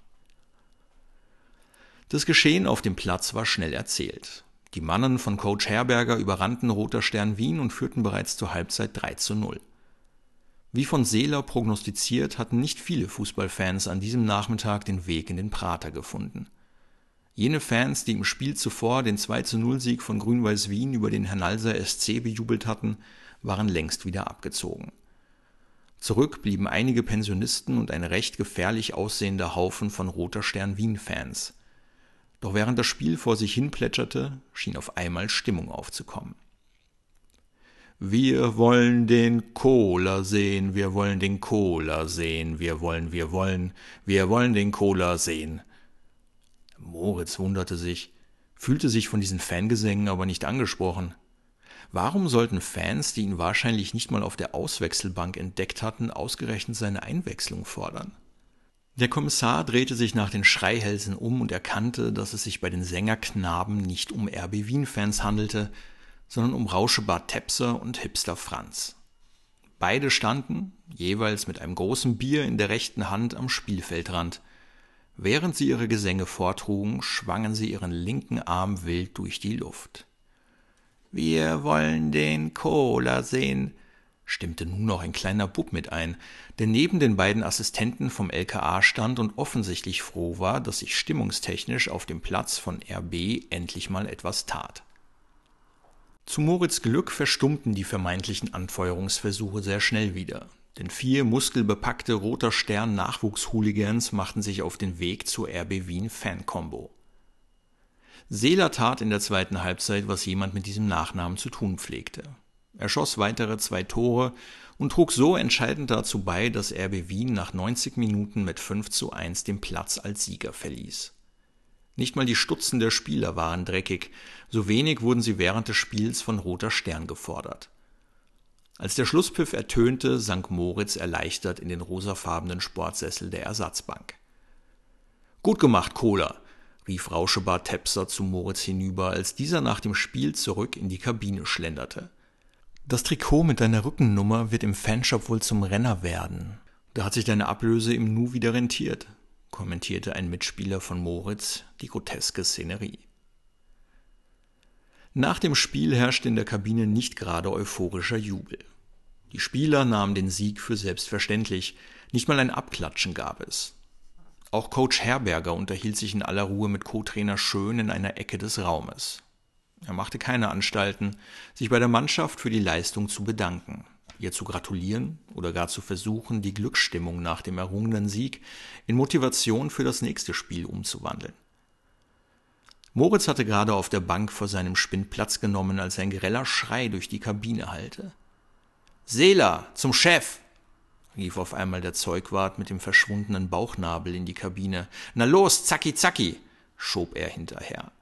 Das Geschehen auf dem Platz war schnell erzählt. Die Mannen von Coach Herberger überrannten Roter Stern Wien und führten bereits zur Halbzeit 3 zu 0. Wie von Seeler prognostiziert, hatten nicht viele Fußballfans an diesem Nachmittag den Weg in den Prater gefunden. Jene Fans, die im Spiel zuvor den 2-0-Sieg von Grün-Weiß Wien über den Hernalser SC bejubelt hatten, waren längst wieder abgezogen. Zurück blieben einige Pensionisten und ein recht gefährlich aussehender Haufen von Roter Stern Wien-Fans. Doch während das Spiel vor sich hin plätscherte, schien auf einmal Stimmung aufzukommen. Wir wollen den Cola sehen, wir wollen den Cola sehen, wir wollen, wir wollen, wir wollen den Cola sehen. Moritz wunderte sich, fühlte sich von diesen Fangesängen aber nicht angesprochen. Warum sollten Fans, die ihn wahrscheinlich nicht mal auf der Auswechselbank entdeckt hatten, ausgerechnet seine Einwechslung fordern? Der Kommissar drehte sich nach den Schreihälsen um und erkannte, dass es sich bei den Sängerknaben nicht um RB Wien-Fans handelte, sondern um Rauschebart Tepser und Hipster Franz. Beide standen, jeweils mit einem großen Bier in der rechten Hand, am Spielfeldrand. Während sie ihre Gesänge vortrugen, schwangen sie ihren linken Arm wild durch die Luft. Wir wollen den Cola sehen, stimmte nun noch ein kleiner Bub mit ein, der neben den beiden Assistenten vom LKA stand und offensichtlich froh war, dass sich stimmungstechnisch auf dem Platz von RB endlich mal etwas tat. Zu Moritz Glück verstummten die vermeintlichen Anfeuerungsversuche sehr schnell wieder, denn vier muskelbepackte Roter Stern Nachwuchshooligans machten sich auf den Weg zur RB Wien Fan-Combo. Seeler tat in der zweiten Halbzeit, was jemand mit diesem Nachnamen zu tun pflegte. Er schoss weitere zwei Tore und trug so entscheidend dazu bei, dass RB Wien nach 90 Minuten mit 5 zu 1 den Platz als Sieger verließ. Nicht mal die Stutzen der Spieler waren dreckig, so wenig wurden sie während des Spiels von Roter Stern gefordert. Als der Schlusspfiff ertönte, sank Moritz erleichtert in den rosafarbenen Sportsessel der Ersatzbank. Gut gemacht, Kohler, rief Rauschebart Tepser zu Moritz hinüber, als dieser nach dem Spiel zurück in die Kabine schlenderte. Das Trikot mit deiner Rückennummer wird im Fanshop wohl zum Renner werden. Da hat sich deine Ablöse im Nu wieder rentiert, kommentierte ein Mitspieler von Moritz die groteske Szenerie. Nach dem Spiel herrschte in der Kabine nicht gerade euphorischer Jubel. Die Spieler nahmen den Sieg für selbstverständlich, nicht mal ein Abklatschen gab es. Auch Coach Herberger unterhielt sich in aller Ruhe mit Co-Trainer Schön in einer Ecke des Raumes. Er machte keine Anstalten, sich bei der Mannschaft für die Leistung zu bedanken, ihr zu gratulieren oder gar zu versuchen, die Glücksstimmung nach dem errungenen Sieg in Motivation für das nächste Spiel umzuwandeln. Moritz hatte gerade auf der Bank vor seinem Spind Platz genommen, als ein greller Schrei durch die Kabine hallte. Seela, zum Chef! rief auf einmal der Zeugwart mit dem verschwundenen Bauchnabel in die Kabine. Na los, zacki zacki! schob er hinterher.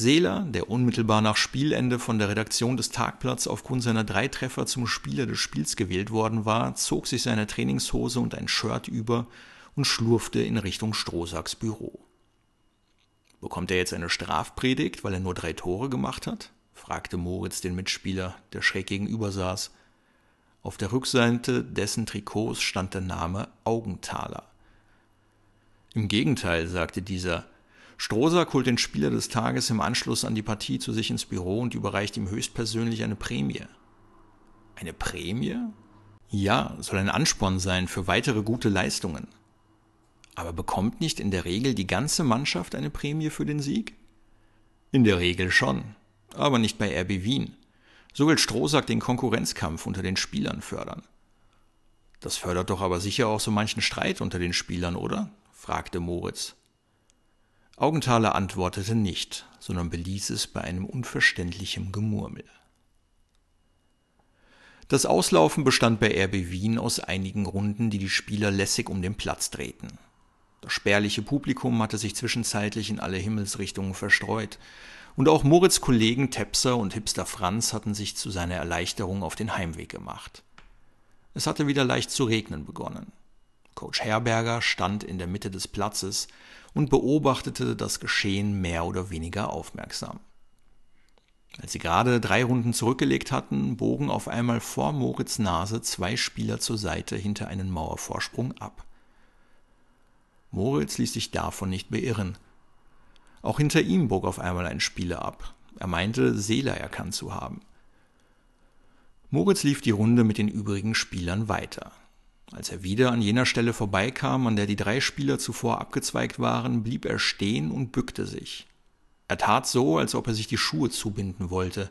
Seeler, der unmittelbar nach Spielende von der Redaktion des Tagblatts aufgrund seiner drei Treffer zum Spieler des Spiels gewählt worden war, zog sich seine Trainingshose und ein Shirt über und schlurfte in Richtung Strohsacks Büro. Bekommt er jetzt eine Strafpredigt, weil er nur drei Tore gemacht hat? fragte Moritz den Mitspieler, der schräg gegenüber saß. Auf der Rückseite dessen Trikots stand der Name Augenthaler. Im Gegenteil, sagte dieser, Strohsack holt den Spieler des Tages im Anschluss an die Partie zu sich ins Büro und überreicht ihm höchstpersönlich eine Prämie. Eine Prämie? Ja, soll ein Ansporn sein für weitere gute Leistungen. Aber bekommt nicht in der Regel die ganze Mannschaft eine Prämie für den Sieg? In der Regel schon, aber nicht bei RB Wien. So will Strohsack den Konkurrenzkampf unter den Spielern fördern. Das fördert doch aber sicher auch so manchen Streit unter den Spielern, oder? fragte Moritz. Augenthaler antwortete nicht, sondern beließ es bei einem unverständlichen Gemurmel. Das Auslaufen bestand bei RB Wien aus einigen Runden, die die Spieler lässig um den Platz drehten. Das spärliche Publikum hatte sich zwischenzeitlich in alle Himmelsrichtungen verstreut, und auch Moritz Kollegen Tepser und Hipster Franz hatten sich zu seiner Erleichterung auf den Heimweg gemacht. Es hatte wieder leicht zu regnen begonnen. Coach Herberger stand in der Mitte des Platzes und beobachtete das Geschehen mehr oder weniger aufmerksam. Als sie gerade drei Runden zurückgelegt hatten, bogen auf einmal vor Moritz Nase zwei Spieler zur Seite hinter einen Mauervorsprung ab. Moritz ließ sich davon nicht beirren. Auch hinter ihm bog auf einmal ein Spieler ab. Er meinte, Seeler erkannt zu haben. Moritz lief die Runde mit den übrigen Spielern weiter. Als er wieder an jener Stelle vorbeikam, an der die drei Spieler zuvor abgezweigt waren, blieb er stehen und bückte sich. Er tat so, als ob er sich die Schuhe zubinden wollte.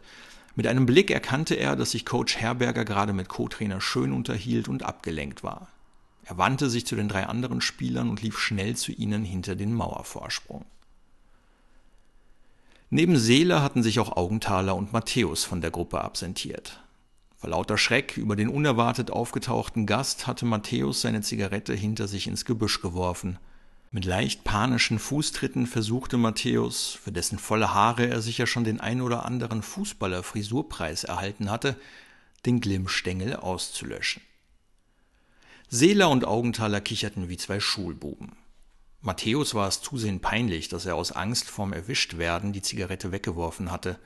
Mit einem Blick erkannte er, dass sich Coach Herberger gerade mit Co-Trainer Schön unterhielt und abgelenkt war. Er wandte sich zu den drei anderen Spielern und lief schnell zu ihnen hinter den Mauervorsprung. Neben Seele hatten sich auch Augenthaler und Matthäus von der Gruppe absentiert. Vor lauter Schreck über den unerwartet aufgetauchten Gast hatte Matthäus seine Zigarette hinter sich ins Gebüsch geworfen. Mit leicht panischen Fußtritten versuchte Matthäus, für dessen volle Haare er sicher schon den ein oder anderen Fußballer-Frisurpreis erhalten hatte, den Glimmstängel auszulöschen. Seeler und Augenthaler kicherten wie zwei Schulbuben. Matthäus war es zusehend peinlich, dass er aus Angst vorm Erwischtwerden die Zigarette weggeworfen hatte.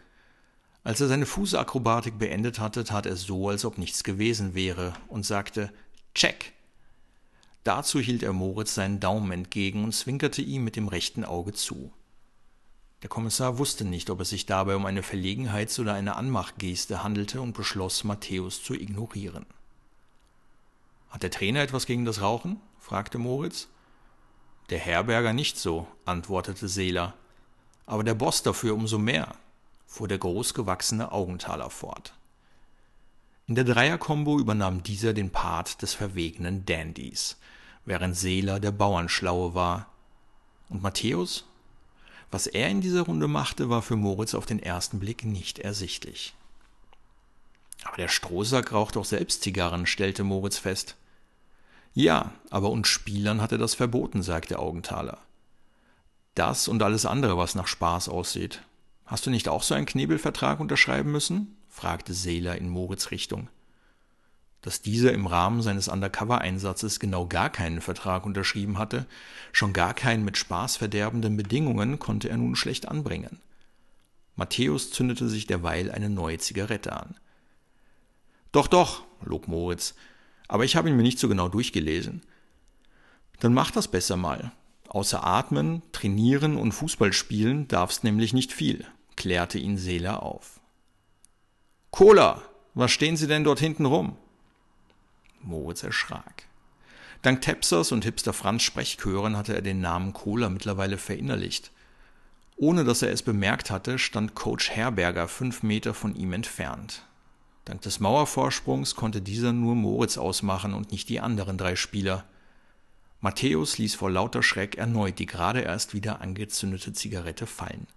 Als er seine Fußakrobatik beendet hatte, tat er so, als ob nichts gewesen wäre und sagte Check. Dazu hielt er Moritz seinen Daumen entgegen und zwinkerte ihm mit dem rechten Auge zu. Der Kommissar wusste nicht, ob es sich dabei um eine Verlegenheits- oder eine Anmachgeste handelte und beschloss, Matthäus zu ignorieren. Hat der Trainer etwas gegen das Rauchen? fragte Moritz. Der Herberger nicht so, antwortete Seeler. Aber der Boss dafür umso mehr fuhr der großgewachsene Augenthaler fort. In der Dreierkombo übernahm dieser den Part des verwegenen Dandys, während Seeler der Bauernschlaue war. Und Matthäus? Was er in dieser Runde machte, war für Moritz auf den ersten Blick nicht ersichtlich. Aber der Strohsack raucht doch selbst Zigarren, stellte Moritz fest. Ja, aber uns Spielern hat er das verboten, sagte Augenthaler. Das und alles andere, was nach Spaß aussieht, Hast du nicht auch so einen Knebelvertrag unterschreiben müssen? fragte Seeler in Moritz Richtung. Dass dieser im Rahmen seines Undercover-Einsatzes genau gar keinen Vertrag unterschrieben hatte, schon gar keinen mit Spaß verderbenden Bedingungen, konnte er nun schlecht anbringen. Matthäus zündete sich derweil eine neue Zigarette an. Doch, doch, log Moritz, aber ich habe ihn mir nicht so genau durchgelesen. Dann mach das besser mal. Außer Atmen, Trainieren und Fußball spielen darfst nämlich nicht viel, klärte ihn Seeler auf. Cola, was stehen Sie denn dort hinten rum? Moritz erschrak. Dank Tepsers und Hipster Franz Sprechchören hatte er den Namen Cola mittlerweile verinnerlicht. Ohne dass er es bemerkt hatte, stand Coach Herberger fünf Meter von ihm entfernt. Dank des Mauervorsprungs konnte dieser nur Moritz ausmachen und nicht die anderen drei Spieler. Matthäus ließ vor lauter Schreck erneut die gerade erst wieder angezündete Zigarette fallen.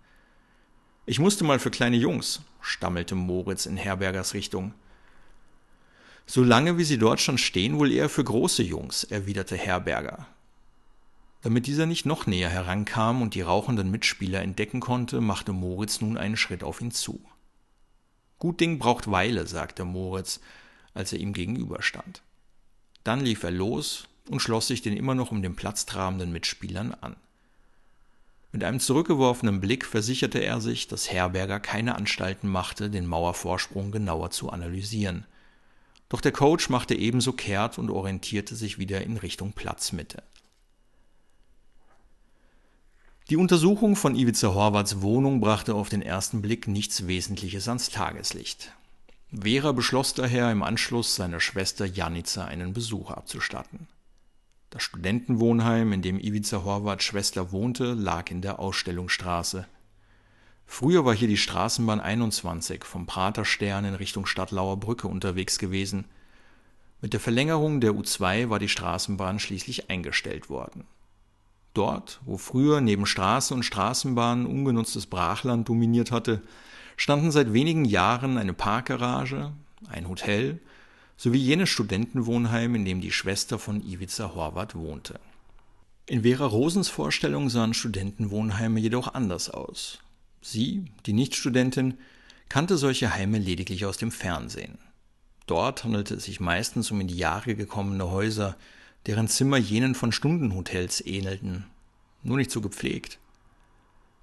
Ich musste mal für kleine Jungs, stammelte Moritz in Herbergers Richtung. Solange wie sie dort schon stehen, wohl eher für große Jungs, erwiderte Herberger. Damit dieser nicht noch näher herankam und die rauchenden Mitspieler entdecken konnte, machte Moritz nun einen Schritt auf ihn zu. Gut Ding braucht Weile, sagte Moritz, als er ihm gegenüberstand. Dann lief er los und schloss sich den immer noch um den Platz trabenden Mitspielern an. Mit einem zurückgeworfenen Blick versicherte er sich, dass Herberger keine Anstalten machte, den Mauervorsprung genauer zu analysieren. Doch der Coach machte ebenso kehrt und orientierte sich wieder in Richtung Platzmitte. Die Untersuchung von Ivica Horvaths Wohnung brachte auf den ersten Blick nichts Wesentliches ans Tageslicht. Vera beschloss daher im Anschluss seiner Schwester Janica einen Besuch abzustatten. Das Studentenwohnheim, in dem Ivica Horvaths Schwester wohnte, lag in der Ausstellungsstraße. Früher war hier die Straßenbahn 21 vom Praterstern in Richtung Stadtlauer Brücke unterwegs gewesen. Mit der Verlängerung der U2 war die Straßenbahn schließlich eingestellt worden. Dort, wo früher neben Straße und Straßenbahn ungenutztes Brachland dominiert hatte, standen seit wenigen Jahren eine Parkgarage, ein Hotel sowie jenes Studentenwohnheim, in dem die Schwester von Ivica Horvath wohnte. In Vera Rosens Vorstellung sahen Studentenwohnheime jedoch anders aus. Sie, die Nichtstudentin, kannte solche Heime lediglich aus dem Fernsehen. Dort handelte es sich meistens um in die Jahre gekommene Häuser, deren Zimmer jenen von Stundenhotels ähnelten, nur nicht so gepflegt.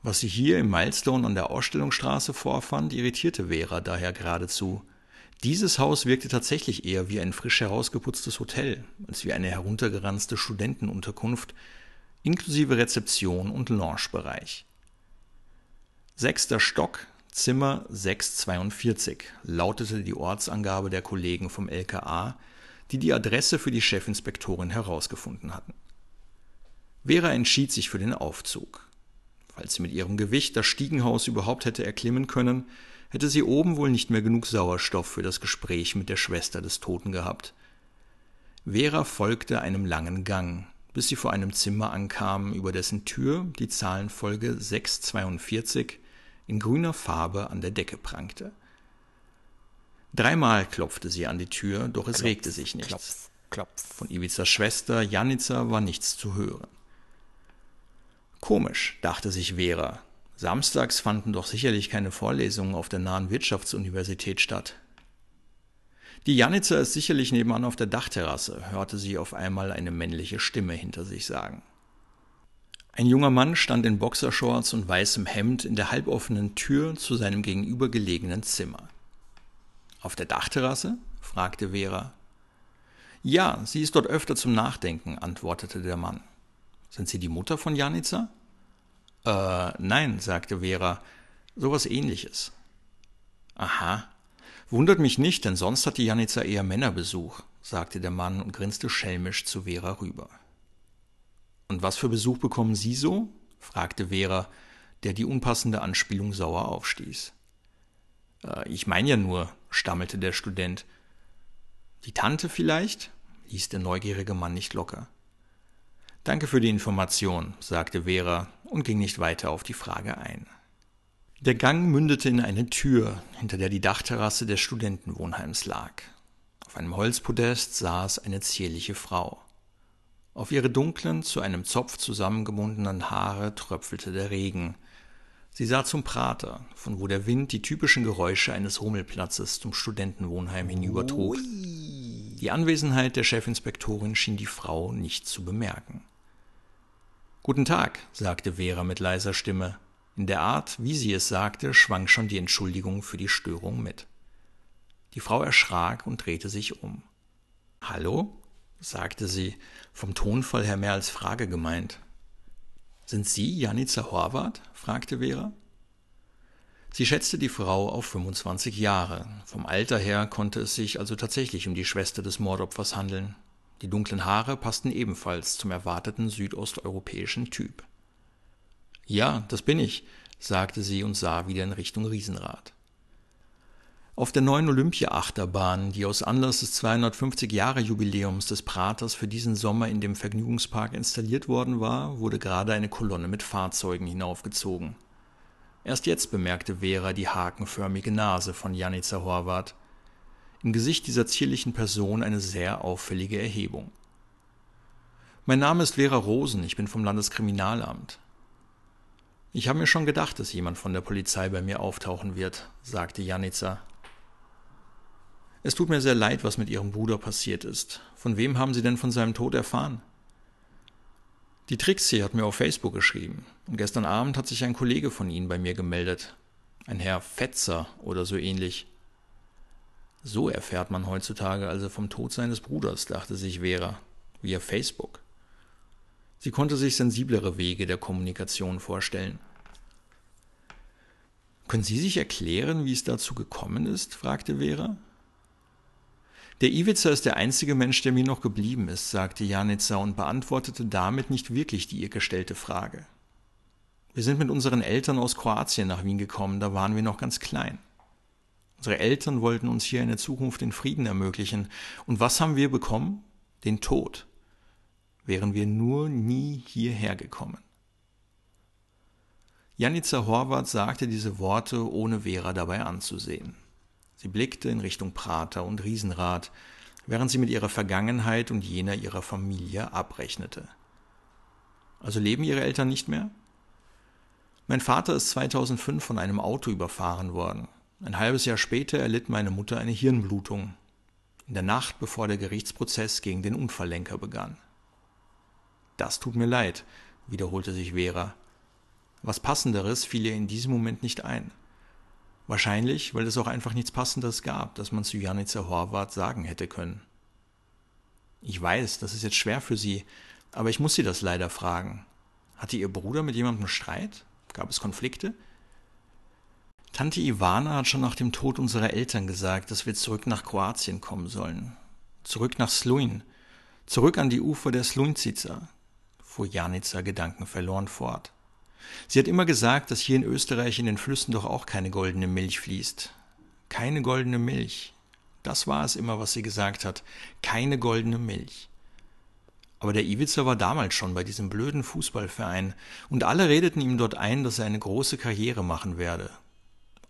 Was sie hier im Milestone an der Ausstellungsstraße vorfand, irritierte Vera daher geradezu. Dieses Haus wirkte tatsächlich eher wie ein frisch herausgeputztes Hotel als wie eine heruntergeranzte Studentenunterkunft inklusive Rezeption und Loungebereich. Sechster Stock, Zimmer 642 lautete die Ortsangabe der Kollegen vom LKA, die die Adresse für die Chefinspektorin herausgefunden hatten. Vera entschied sich für den Aufzug. Falls sie mit ihrem Gewicht das Stiegenhaus überhaupt hätte erklimmen können, hätte sie oben wohl nicht mehr genug Sauerstoff für das Gespräch mit der Schwester des Toten gehabt. Vera folgte einem langen Gang, bis sie vor einem Zimmer ankam, über dessen Tür die Zahlenfolge 642 in grüner Farbe an der Decke prangte. Dreimal klopfte sie an die Tür, doch es klopf, regte sich nichts. Klopf, klopf. Von Ivizas Schwester Janica war nichts zu hören. Komisch, dachte sich Vera. Samstags fanden doch sicherlich keine Vorlesungen auf der nahen Wirtschaftsuniversität statt. Die Janica ist sicherlich nebenan auf der Dachterrasse, hörte sie auf einmal eine männliche Stimme hinter sich sagen. Ein junger Mann stand in Boxershorts und weißem Hemd in der halboffenen Tür zu seinem gegenübergelegenen Zimmer. Auf der Dachterrasse? fragte Vera. Ja, sie ist dort öfter zum Nachdenken, antwortete der Mann. Sind Sie die Mutter von Janica? Äh, nein, sagte Vera. Sowas ähnliches. Aha. Wundert mich nicht, denn sonst hat die Janica eher Männerbesuch, sagte der Mann und grinste schelmisch zu Vera rüber. Und was für Besuch bekommen Sie so? fragte Vera, der die unpassende Anspielung sauer aufstieß. Äh, ich meine ja nur, stammelte der Student. Die Tante vielleicht? ließ der neugierige Mann nicht locker. Danke für die Information, sagte Vera und ging nicht weiter auf die Frage ein. Der Gang mündete in eine Tür, hinter der die Dachterrasse des Studentenwohnheims lag. Auf einem Holzpodest saß eine zierliche Frau. Auf ihre dunklen, zu einem Zopf zusammengebundenen Haare tröpfelte der Regen. Sie sah zum Prater, von wo der Wind die typischen Geräusche eines Rummelplatzes zum Studentenwohnheim hinübertrug. Die Anwesenheit der Chefinspektorin schien die Frau nicht zu bemerken. Guten Tag, sagte Vera mit leiser Stimme. In der Art, wie sie es sagte, schwang schon die Entschuldigung für die Störung mit. Die Frau erschrak und drehte sich um. Hallo? sagte sie, vom Tonfall her mehr als Frage gemeint. Sind Sie Janica Horvath? fragte Vera. Sie schätzte die Frau auf 25 Jahre. Vom Alter her konnte es sich also tatsächlich um die Schwester des Mordopfers handeln. Die dunklen Haare passten ebenfalls zum erwarteten südosteuropäischen Typ. Ja, das bin ich, sagte sie und sah wieder in Richtung Riesenrad. Auf der neuen Olympia-Achterbahn, die aus Anlass des 250-Jahre-Jubiläums des Praters für diesen Sommer in dem Vergnügungspark installiert worden war, wurde gerade eine Kolonne mit Fahrzeugen hinaufgezogen. Erst jetzt bemerkte Vera die hakenförmige Nase von Janica Horvath. Im Gesicht dieser zierlichen Person eine sehr auffällige Erhebung. Mein Name ist Vera Rosen, ich bin vom Landeskriminalamt. Ich habe mir schon gedacht, dass jemand von der Polizei bei mir auftauchen wird, sagte Janica es tut mir sehr leid, was mit Ihrem Bruder passiert ist. Von wem haben Sie denn von seinem Tod erfahren? Die Trixie hat mir auf Facebook geschrieben. Und gestern Abend hat sich ein Kollege von Ihnen bei mir gemeldet. Ein Herr Fetzer oder so ähnlich. So erfährt man heutzutage also vom Tod seines Bruders, dachte sich Vera, via Facebook. Sie konnte sich sensiblere Wege der Kommunikation vorstellen. Können Sie sich erklären, wie es dazu gekommen ist? fragte Vera. Der Iwica ist der einzige Mensch, der mir noch geblieben ist, sagte Janica und beantwortete damit nicht wirklich die ihr gestellte Frage. Wir sind mit unseren Eltern aus Kroatien nach Wien gekommen, da waren wir noch ganz klein. Unsere Eltern wollten uns hier eine Zukunft in Frieden ermöglichen. Und was haben wir bekommen? Den Tod. Wären wir nur nie hierher gekommen. Janica Horvath sagte diese Worte, ohne Vera dabei anzusehen. Sie blickte in Richtung Prater und Riesenrad, während sie mit ihrer Vergangenheit und jener ihrer Familie abrechnete. Also leben ihre Eltern nicht mehr? Mein Vater ist 2005 von einem Auto überfahren worden. Ein halbes Jahr später erlitt meine Mutter eine Hirnblutung. In der Nacht, bevor der Gerichtsprozess gegen den Unfalllenker begann. Das tut mir leid, wiederholte sich Vera. Was Passenderes fiel ihr in diesem Moment nicht ein. Wahrscheinlich, weil es auch einfach nichts Passendes gab, das man zu Janica Horvath sagen hätte können. Ich weiß, das ist jetzt schwer für Sie, aber ich muss Sie das leider fragen. Hatte Ihr Bruder mit jemandem Streit? Gab es Konflikte? Tante Ivana hat schon nach dem Tod unserer Eltern gesagt, dass wir zurück nach Kroatien kommen sollen. Zurück nach Sluin. Zurück an die Ufer der Slunzica, fuhr Janica gedankenverloren fort. Sie hat immer gesagt, dass hier in Österreich in den Flüssen doch auch keine goldene Milch fließt. Keine goldene Milch. Das war es immer, was sie gesagt hat. Keine goldene Milch. Aber der Iwica war damals schon bei diesem blöden Fußballverein, und alle redeten ihm dort ein, dass er eine große Karriere machen werde,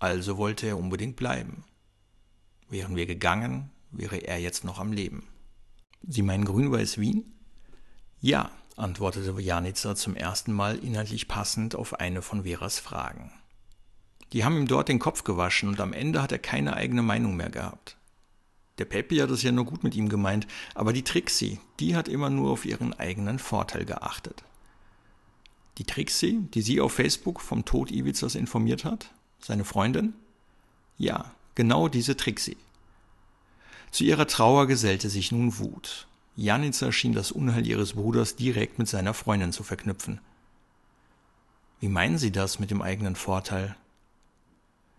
also wollte er unbedingt bleiben. Wären wir gegangen, wäre er jetzt noch am Leben. Sie meinen Grün-Weiß Wien? Ja, antwortete Janica zum ersten Mal inhaltlich passend auf eine von Veras Fragen. Die haben ihm dort den Kopf gewaschen und am Ende hat er keine eigene Meinung mehr gehabt. Der Peppi hat es ja nur gut mit ihm gemeint, aber die Trixie, die hat immer nur auf ihren eigenen Vorteil geachtet. Die Trixie, die sie auf Facebook vom Tod Ibizas informiert hat? Seine Freundin? Ja, genau diese Trixie. Zu ihrer Trauer gesellte sich nun Wut. Janica schien das Unheil ihres Bruders direkt mit seiner Freundin zu verknüpfen. Wie meinen Sie das mit dem eigenen Vorteil?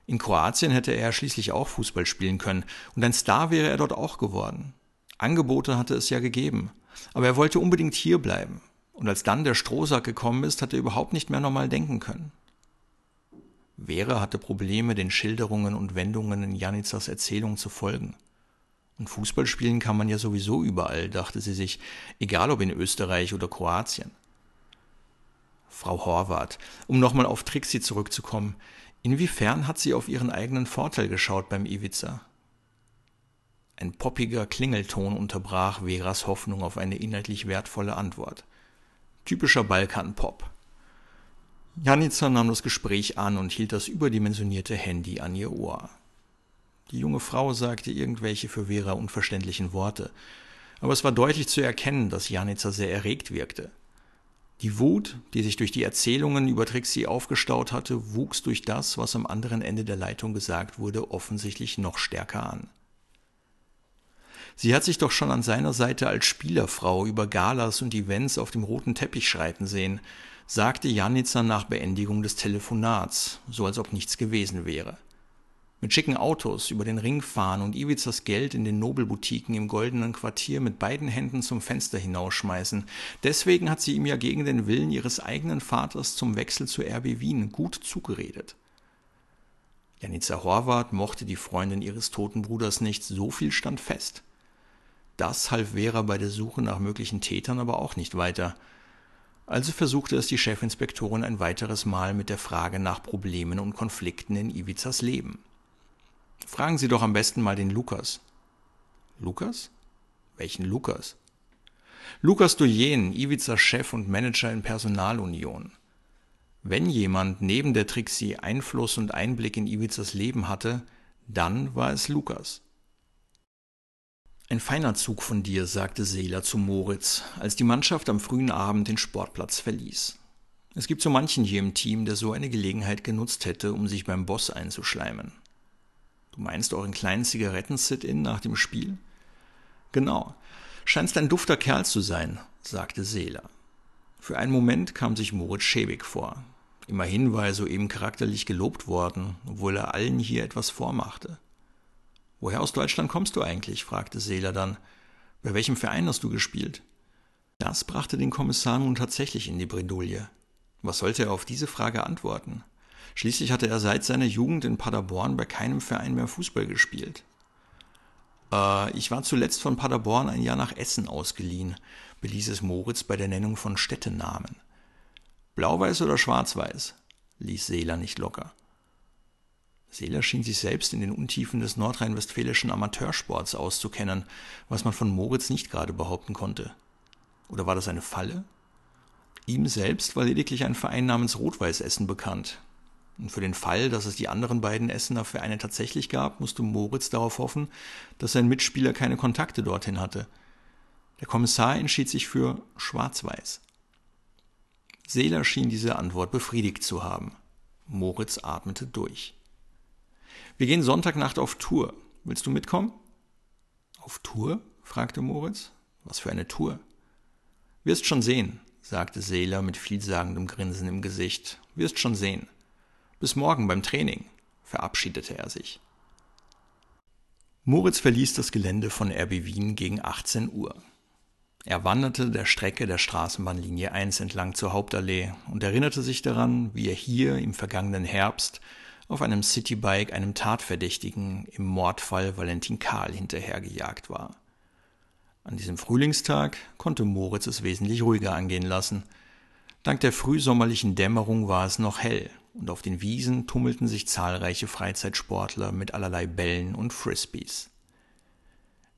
In Kroatien hätte er schließlich auch Fußball spielen können, und ein Star wäre er dort auch geworden. Angebote hatte es ja gegeben, aber er wollte unbedingt hier bleiben, und als dann der Strohsack gekommen ist, hat er überhaupt nicht mehr normal denken können. Vera hatte Probleme, den Schilderungen und Wendungen in Janicas Erzählung zu folgen. Und Fußball spielen kann man ja sowieso überall, dachte sie sich, egal ob in Österreich oder Kroatien. Frau Horvath, um nochmal auf Trixie zurückzukommen, inwiefern hat sie auf ihren eigenen Vorteil geschaut beim Iwiza? Ein poppiger Klingelton unterbrach Veras Hoffnung auf eine inhaltlich wertvolle Antwort. Typischer Balkan-Pop. Janica nahm das Gespräch an und hielt das überdimensionierte Handy an ihr Ohr. Die junge Frau sagte irgendwelche für Vera unverständlichen Worte, aber es war deutlich zu erkennen, dass Janica sehr erregt wirkte. Die Wut, die sich durch die Erzählungen über Trixie aufgestaut hatte, wuchs durch das, was am anderen Ende der Leitung gesagt wurde, offensichtlich noch stärker an. Sie hat sich doch schon an seiner Seite als Spielerfrau über Galas und Events auf dem roten Teppich schreiten sehen, sagte Janica nach Beendigung des Telefonats, so als ob nichts gewesen wäre. Mit schicken Autos über den Ring fahren und Ivizas Geld in den Nobelboutiquen im goldenen Quartier mit beiden Händen zum Fenster hinausschmeißen. Deswegen hat sie ihm ja gegen den Willen ihres eigenen Vaters zum Wechsel zu RB Wien gut zugeredet. Janica Horvath mochte die Freundin ihres toten Bruders nicht, so viel stand fest. Das half Vera bei der Suche nach möglichen Tätern aber auch nicht weiter – also versuchte es die Chefinspektorin ein weiteres Mal mit der Frage nach Problemen und Konflikten in Ivizas Leben. Fragen Sie doch am besten mal den Lukas. Lukas? Welchen Lukas? Lukas Dujen, Ivizas Chef und Manager in Personalunion. Wenn jemand neben der Trixie Einfluss und Einblick in Ivizas Leben hatte, dann war es Lukas. Ein feiner Zug von dir, sagte Seeler zu Moritz, als die Mannschaft am frühen Abend den Sportplatz verließ. Es gibt so manchen hier im Team, der so eine Gelegenheit genutzt hätte, um sich beim Boss einzuschleimen. Du meinst euren kleinen Zigaretten-Sit-In nach dem Spiel? Genau. Scheinst ein dufter Kerl zu sein, sagte Seeler. Für einen Moment kam sich Moritz schäbig vor. Immerhin war er soeben charakterlich gelobt worden, obwohl er allen hier etwas vormachte. Woher aus Deutschland kommst du eigentlich? fragte Seeler dann. Bei welchem Verein hast du gespielt? Das brachte den Kommissar nun tatsächlich in die Bredouille. Was sollte er auf diese Frage antworten? Schließlich hatte er seit seiner Jugend in Paderborn bei keinem Verein mehr Fußball gespielt. Äh, ich war zuletzt von Paderborn ein Jahr nach Essen ausgeliehen, beließ es Moritz bei der Nennung von Städtenamen. Blau-Weiß oder Schwarz-Weiß? ließ Seeler nicht locker. Seeler schien sich selbst in den Untiefen des nordrhein-westfälischen Amateursports auszukennen, was man von Moritz nicht gerade behaupten konnte. Oder war das eine Falle? Ihm selbst war lediglich ein Verein namens Rot-Weiß Essen bekannt. Und für den Fall, dass es die anderen beiden Essener Vereine tatsächlich gab, musste Moritz darauf hoffen, dass sein Mitspieler keine Kontakte dorthin hatte. Der Kommissar entschied sich für Schwarz-Weiß. Seeler schien diese Antwort befriedigt zu haben. Moritz atmete durch. Wir gehen Sonntagnacht auf Tour. Willst du mitkommen? Auf Tour? fragte Moritz. Was für eine Tour? Wirst schon sehen, sagte Seeler mit vielsagendem Grinsen im Gesicht. Wirst schon sehen. Bis morgen beim Training. verabschiedete er sich. Moritz verließ das Gelände von RB Wien gegen 18 Uhr. Er wanderte der Strecke der Straßenbahnlinie 1 entlang zur Hauptallee und erinnerte sich daran, wie er hier im vergangenen Herbst auf einem Citybike einem Tatverdächtigen im Mordfall Valentin Kahl hinterhergejagt war. An diesem Frühlingstag konnte Moritz es wesentlich ruhiger angehen lassen. Dank der frühsommerlichen Dämmerung war es noch hell und auf den Wiesen tummelten sich zahlreiche Freizeitsportler mit allerlei Bällen und Frisbees.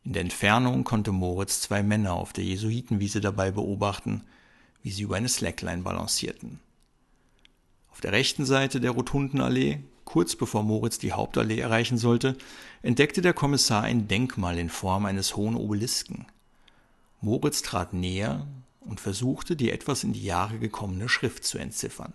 In der Entfernung konnte Moritz zwei Männer auf der Jesuitenwiese dabei beobachten, wie sie über eine Slackline balancierten. Auf der rechten Seite der Rotundenallee, kurz bevor Moritz die Hauptallee erreichen sollte, entdeckte der Kommissar ein Denkmal in Form eines hohen Obelisken. Moritz trat näher und versuchte, die etwas in die Jahre gekommene Schrift zu entziffern.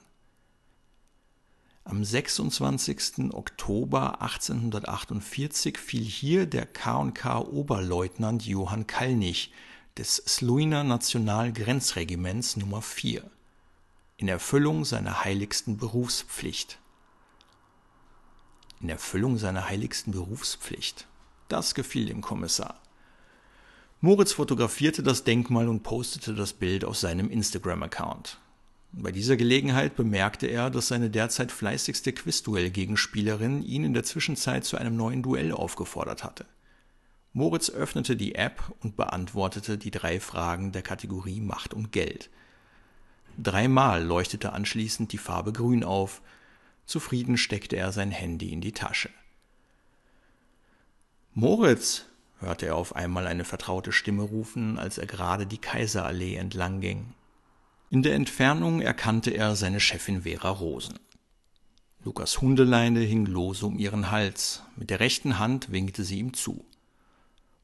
Am 26. Oktober 1848 fiel hier der K&K Oberleutnant Johann Kallnich des Sluiner Nationalgrenzregiments Nummer 4 in Erfüllung seiner heiligsten Berufspflicht. In Erfüllung seiner heiligsten Berufspflicht. Das gefiel dem Kommissar. Moritz fotografierte das Denkmal und postete das Bild auf seinem Instagram-Account. Bei dieser Gelegenheit bemerkte er, dass seine derzeit fleißigste Quizduell-Gegenspielerin ihn in der Zwischenzeit zu einem neuen Duell aufgefordert hatte. Moritz öffnete die App und beantwortete die drei Fragen der Kategorie Macht und Geld. Dreimal leuchtete anschließend die Farbe Grün auf. Zufrieden steckte er sein Handy in die Tasche. Moritz, hörte er auf einmal eine vertraute Stimme rufen, als er gerade die Kaiserallee entlang ging. In der Entfernung erkannte er seine Chefin Vera Rosen. Lukas Hundeleine hing lose um ihren Hals, mit der rechten Hand winkte sie ihm zu.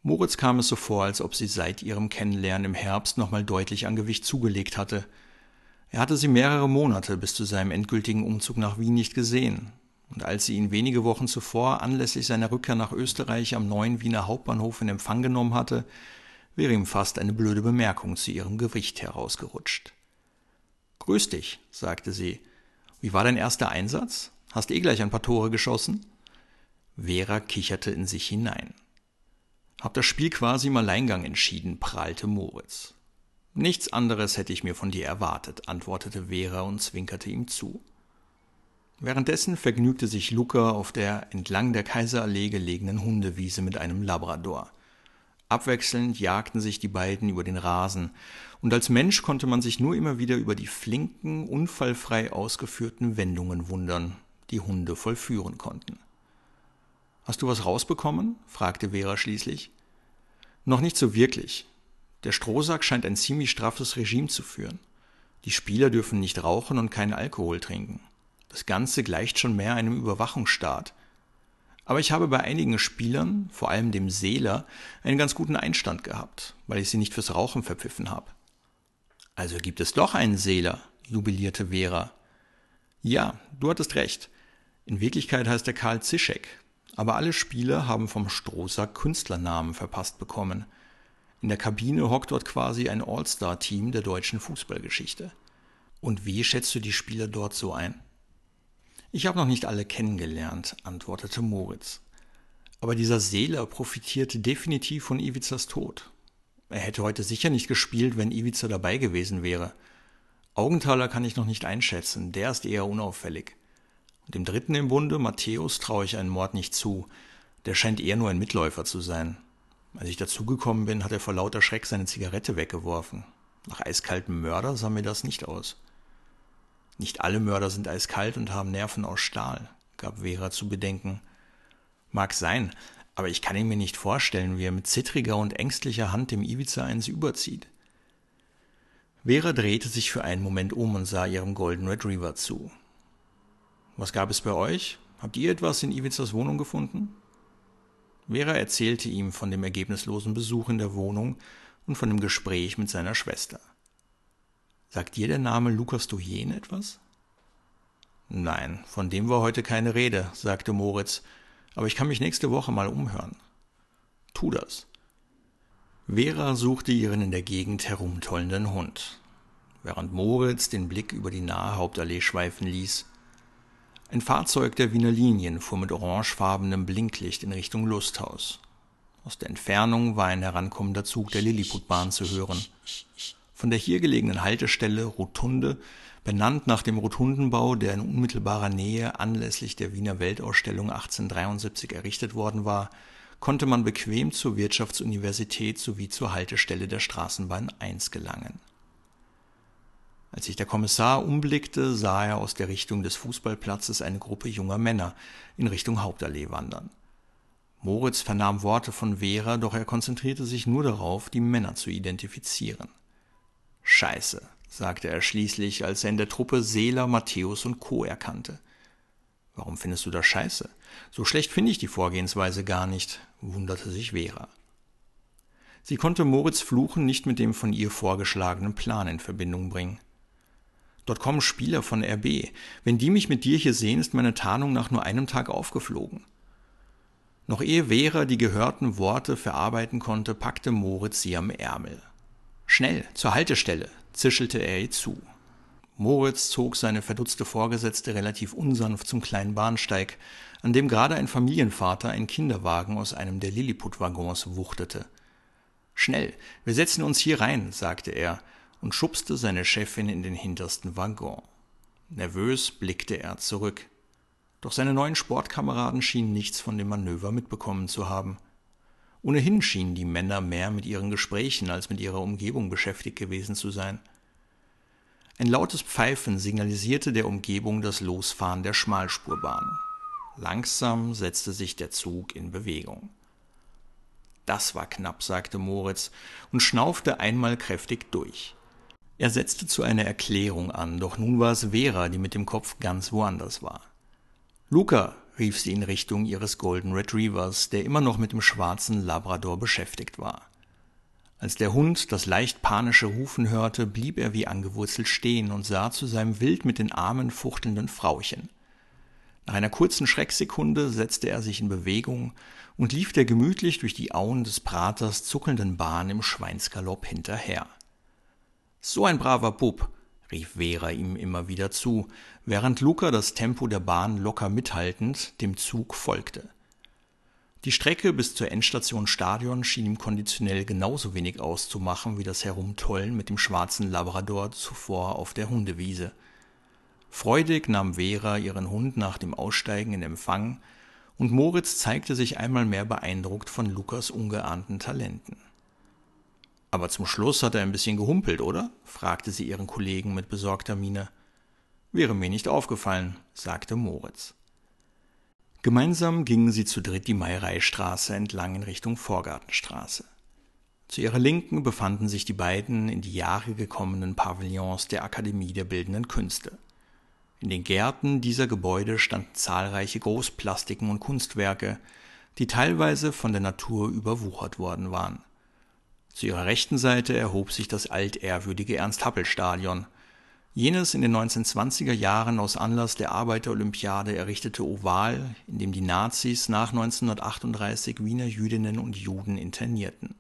Moritz kam es so vor, als ob sie seit ihrem Kennenlernen im Herbst nochmal deutlich an Gewicht zugelegt hatte. Er hatte sie mehrere Monate bis zu seinem endgültigen Umzug nach Wien nicht gesehen, und als sie ihn wenige Wochen zuvor anlässlich seiner Rückkehr nach Österreich am neuen Wiener Hauptbahnhof in Empfang genommen hatte, wäre ihm fast eine blöde Bemerkung zu ihrem Gewicht herausgerutscht. Grüß dich, sagte sie. Wie war dein erster Einsatz? Hast eh gleich ein paar Tore geschossen? Vera kicherte in sich hinein. Hab das Spiel quasi im Alleingang entschieden, prahlte Moritz. Nichts anderes hätte ich mir von dir erwartet, antwortete Vera und zwinkerte ihm zu. Währenddessen vergnügte sich Luca auf der entlang der Kaiserallee gelegenen Hundewiese mit einem Labrador. Abwechselnd jagten sich die beiden über den Rasen, und als Mensch konnte man sich nur immer wieder über die flinken, unfallfrei ausgeführten Wendungen wundern, die Hunde vollführen konnten. Hast du was rausbekommen? fragte Vera schließlich. Noch nicht so wirklich. Der Strohsack scheint ein ziemlich straffes Regime zu führen. Die Spieler dürfen nicht rauchen und keinen Alkohol trinken. Das Ganze gleicht schon mehr einem Überwachungsstaat. Aber ich habe bei einigen Spielern, vor allem dem Seeler, einen ganz guten Einstand gehabt, weil ich sie nicht fürs Rauchen verpfiffen habe. Also gibt es doch einen Seeler, jubilierte Vera. Ja, du hattest recht. In Wirklichkeit heißt er Karl Zischek, aber alle Spieler haben vom Strohsack Künstlernamen verpasst bekommen. In der Kabine hockt dort quasi ein All-Star-Team der deutschen Fußballgeschichte. Und wie schätzt du die Spieler dort so ein? Ich habe noch nicht alle kennengelernt, antwortete Moritz. Aber dieser Seeler profitierte definitiv von Ivizas Tod. Er hätte heute sicher nicht gespielt, wenn Ivica dabei gewesen wäre. Augenthaler kann ich noch nicht einschätzen, der ist eher unauffällig. Und dem dritten im Bunde, Matthäus, traue ich einen Mord nicht zu. Der scheint eher nur ein Mitläufer zu sein. Als ich dazugekommen bin, hat er vor lauter Schreck seine Zigarette weggeworfen. Nach eiskaltem Mörder sah mir das nicht aus. Nicht alle Mörder sind eiskalt und haben Nerven aus Stahl, gab Vera zu bedenken. Mag sein, aber ich kann ihn mir nicht vorstellen, wie er mit zittriger und ängstlicher Hand dem Ivica eins überzieht. Vera drehte sich für einen Moment um und sah ihrem Golden Retriever zu. Was gab es bei euch? Habt ihr etwas in Ivicas Wohnung gefunden? Vera erzählte ihm von dem ergebnislosen Besuch in der Wohnung und von dem Gespräch mit seiner Schwester. Sagt dir der Name Lukas Dujen etwas? Nein, von dem war heute keine Rede, sagte Moritz, aber ich kann mich nächste Woche mal umhören. Tu das. Vera suchte ihren in der Gegend herumtollenden Hund, während Moritz den Blick über die nahe Hauptallee schweifen ließ. Ein Fahrzeug der Wiener Linien fuhr mit orangefarbenem Blinklicht in Richtung Lusthaus. Aus der Entfernung war ein herankommender Zug der Lilliputbahn zu hören. Von der hier gelegenen Haltestelle Rotunde, benannt nach dem Rotundenbau, der in unmittelbarer Nähe anlässlich der Wiener Weltausstellung 1873 errichtet worden war, konnte man bequem zur Wirtschaftsuniversität sowie zur Haltestelle der Straßenbahn 1 gelangen. Als sich der Kommissar umblickte, sah er aus der Richtung des Fußballplatzes eine Gruppe junger Männer in Richtung Hauptallee wandern. Moritz vernahm Worte von Vera, doch er konzentrierte sich nur darauf, die Männer zu identifizieren. Scheiße, sagte er schließlich, als er in der Truppe Seeler, Matthäus und Co. erkannte. Warum findest du das scheiße? So schlecht finde ich die Vorgehensweise gar nicht, wunderte sich Vera. Sie konnte Moritz Fluchen nicht mit dem von ihr vorgeschlagenen Plan in Verbindung bringen. Dort kommen Spieler von RB. Wenn die mich mit dir hier sehen, ist meine Tarnung nach nur einem Tag aufgeflogen. Noch ehe Vera die gehörten Worte verarbeiten konnte, packte Moritz sie am Ärmel. Schnell, zur Haltestelle, zischelte er ihr zu. Moritz zog seine verdutzte Vorgesetzte relativ unsanft zum kleinen Bahnsteig, an dem gerade ein Familienvater einen Kinderwagen aus einem der Lilliput-Waggons wuchtete. Schnell, wir setzen uns hier rein, sagte er und schubste seine Chefin in den hintersten Waggon. Nervös blickte er zurück. Doch seine neuen Sportkameraden schienen nichts von dem Manöver mitbekommen zu haben. Ohnehin schienen die Männer mehr mit ihren Gesprächen als mit ihrer Umgebung beschäftigt gewesen zu sein. Ein lautes Pfeifen signalisierte der Umgebung das Losfahren der Schmalspurbahn. Langsam setzte sich der Zug in Bewegung. Das war knapp, sagte Moritz und schnaufte einmal kräftig durch. Er setzte zu einer Erklärung an, doch nun war es Vera, die mit dem Kopf ganz woanders war. Luca, rief sie in Richtung ihres Golden Retrievers, der immer noch mit dem schwarzen Labrador beschäftigt war. Als der Hund das leicht panische Rufen hörte, blieb er wie angewurzelt stehen und sah zu seinem wild mit den Armen fuchtelnden Frauchen. Nach einer kurzen Schrecksekunde setzte er sich in Bewegung und lief der gemütlich durch die Auen des Praters zuckelnden Bahn im Schweinsgalopp hinterher. So ein braver Bub, rief Vera ihm immer wieder zu, während Luca das Tempo der Bahn locker mithaltend dem Zug folgte. Die Strecke bis zur Endstation Stadion schien ihm konditionell genauso wenig auszumachen wie das Herumtollen mit dem schwarzen Labrador zuvor auf der Hundewiese. Freudig nahm Vera ihren Hund nach dem Aussteigen in Empfang, und Moritz zeigte sich einmal mehr beeindruckt von Lukas ungeahnten Talenten. Aber zum Schluss hat er ein bisschen gehumpelt, oder? fragte sie ihren Kollegen mit besorgter Miene. Wäre mir nicht aufgefallen, sagte Moritz. Gemeinsam gingen sie zu dritt die Meireistraße entlang in Richtung Vorgartenstraße. Zu ihrer Linken befanden sich die beiden in die Jahre gekommenen Pavillons der Akademie der Bildenden Künste. In den Gärten dieser Gebäude standen zahlreiche Großplastiken und Kunstwerke, die teilweise von der Natur überwuchert worden waren. Zu ihrer rechten Seite erhob sich das altehrwürdige Ernst-Happel-Stadion. Jenes in den 1920er Jahren aus Anlass der Arbeiterolympiade errichtete Oval, in dem die Nazis nach 1938 Wiener Jüdinnen und Juden internierten.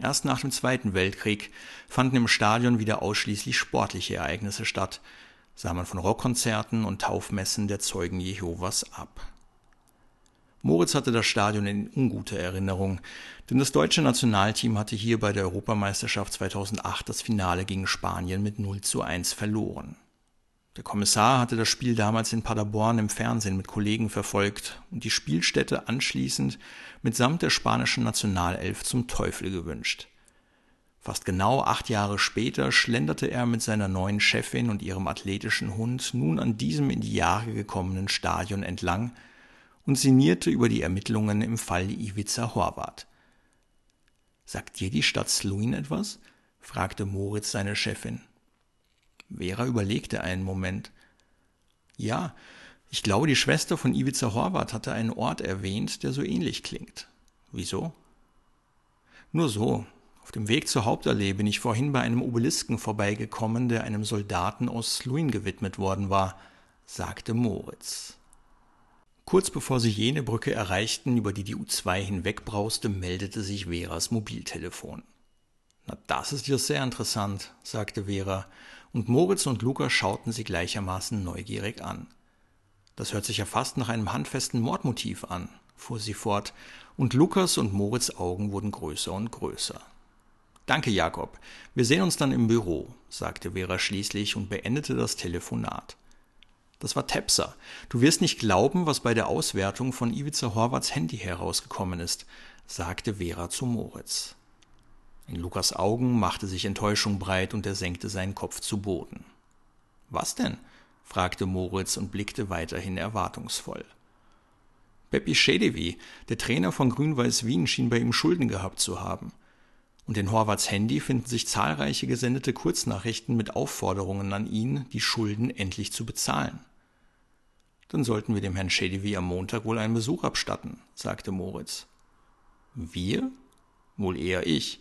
Erst nach dem Zweiten Weltkrieg fanden im Stadion wieder ausschließlich sportliche Ereignisse statt, sah man von Rockkonzerten und Taufmessen der Zeugen Jehovas ab. Moritz hatte das Stadion in unguter Erinnerung, denn das deutsche Nationalteam hatte hier bei der Europameisterschaft 2008 das Finale gegen Spanien mit 0 zu 1 verloren. Der Kommissar hatte das Spiel damals in Paderborn im Fernsehen mit Kollegen verfolgt und die Spielstätte anschließend mitsamt der spanischen Nationalelf zum Teufel gewünscht. Fast genau acht Jahre später schlenderte er mit seiner neuen Chefin und ihrem athletischen Hund nun an diesem in die Jahre gekommenen Stadion entlang, und sinnierte über die Ermittlungen im Fall Ivica Horvath. Sagt dir die Stadt Sluin etwas? fragte Moritz seine Chefin. Vera überlegte einen Moment. Ja, ich glaube, die Schwester von Ivica Horvath hatte einen Ort erwähnt, der so ähnlich klingt. Wieso? Nur so. Auf dem Weg zur Hauptallee bin ich vorhin bei einem Obelisken vorbeigekommen, der einem Soldaten aus Sluin gewidmet worden war, sagte Moritz. Kurz bevor sie jene Brücke erreichten, über die die U2 hinwegbrauste, meldete sich Veras Mobiltelefon. Na, das ist ja sehr interessant, sagte Vera, und Moritz und Luca schauten sie gleichermaßen neugierig an. Das hört sich ja fast nach einem handfesten Mordmotiv an, fuhr sie fort, und Lukas und Moritz Augen wurden größer und größer. Danke, Jakob. Wir sehen uns dann im Büro, sagte Vera schließlich und beendete das Telefonat. Das war Tepser. Du wirst nicht glauben, was bei der Auswertung von Ivica Horvaths Handy herausgekommen ist, sagte Vera zu Moritz. In Lukas Augen machte sich Enttäuschung breit und er senkte seinen Kopf zu Boden. Was denn? fragte Moritz und blickte weiterhin erwartungsvoll. Peppi Schedewi, der Trainer von Grün-Weiß Wien, schien bei ihm Schulden gehabt zu haben. Und in Horvaths Handy finden sich zahlreiche gesendete Kurznachrichten mit Aufforderungen an ihn, die Schulden endlich zu bezahlen. Dann sollten wir dem Herrn Schedewi am Montag wohl einen Besuch abstatten, sagte Moritz. Wir? Wohl eher ich.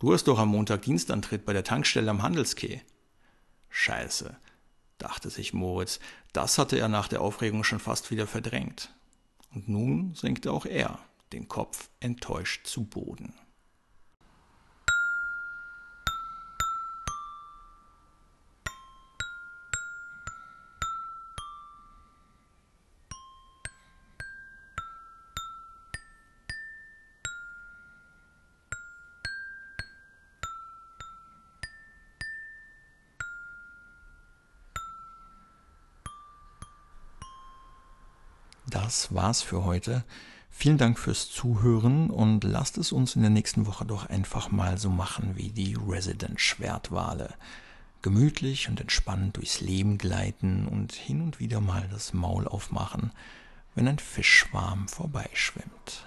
Du hast doch am Montag Dienstantritt bei der Tankstelle am Handelskeh. Scheiße, dachte sich Moritz, das hatte er nach der Aufregung schon fast wieder verdrängt. Und nun senkte auch er den Kopf enttäuscht zu Boden. Das war's für heute. Vielen Dank fürs Zuhören und lasst es uns in der nächsten Woche doch einfach mal so machen wie die Resident Schwertwale. Gemütlich und entspannt durchs Leben gleiten und hin und wieder mal das Maul aufmachen, wenn ein Fischschwarm vorbeischwimmt.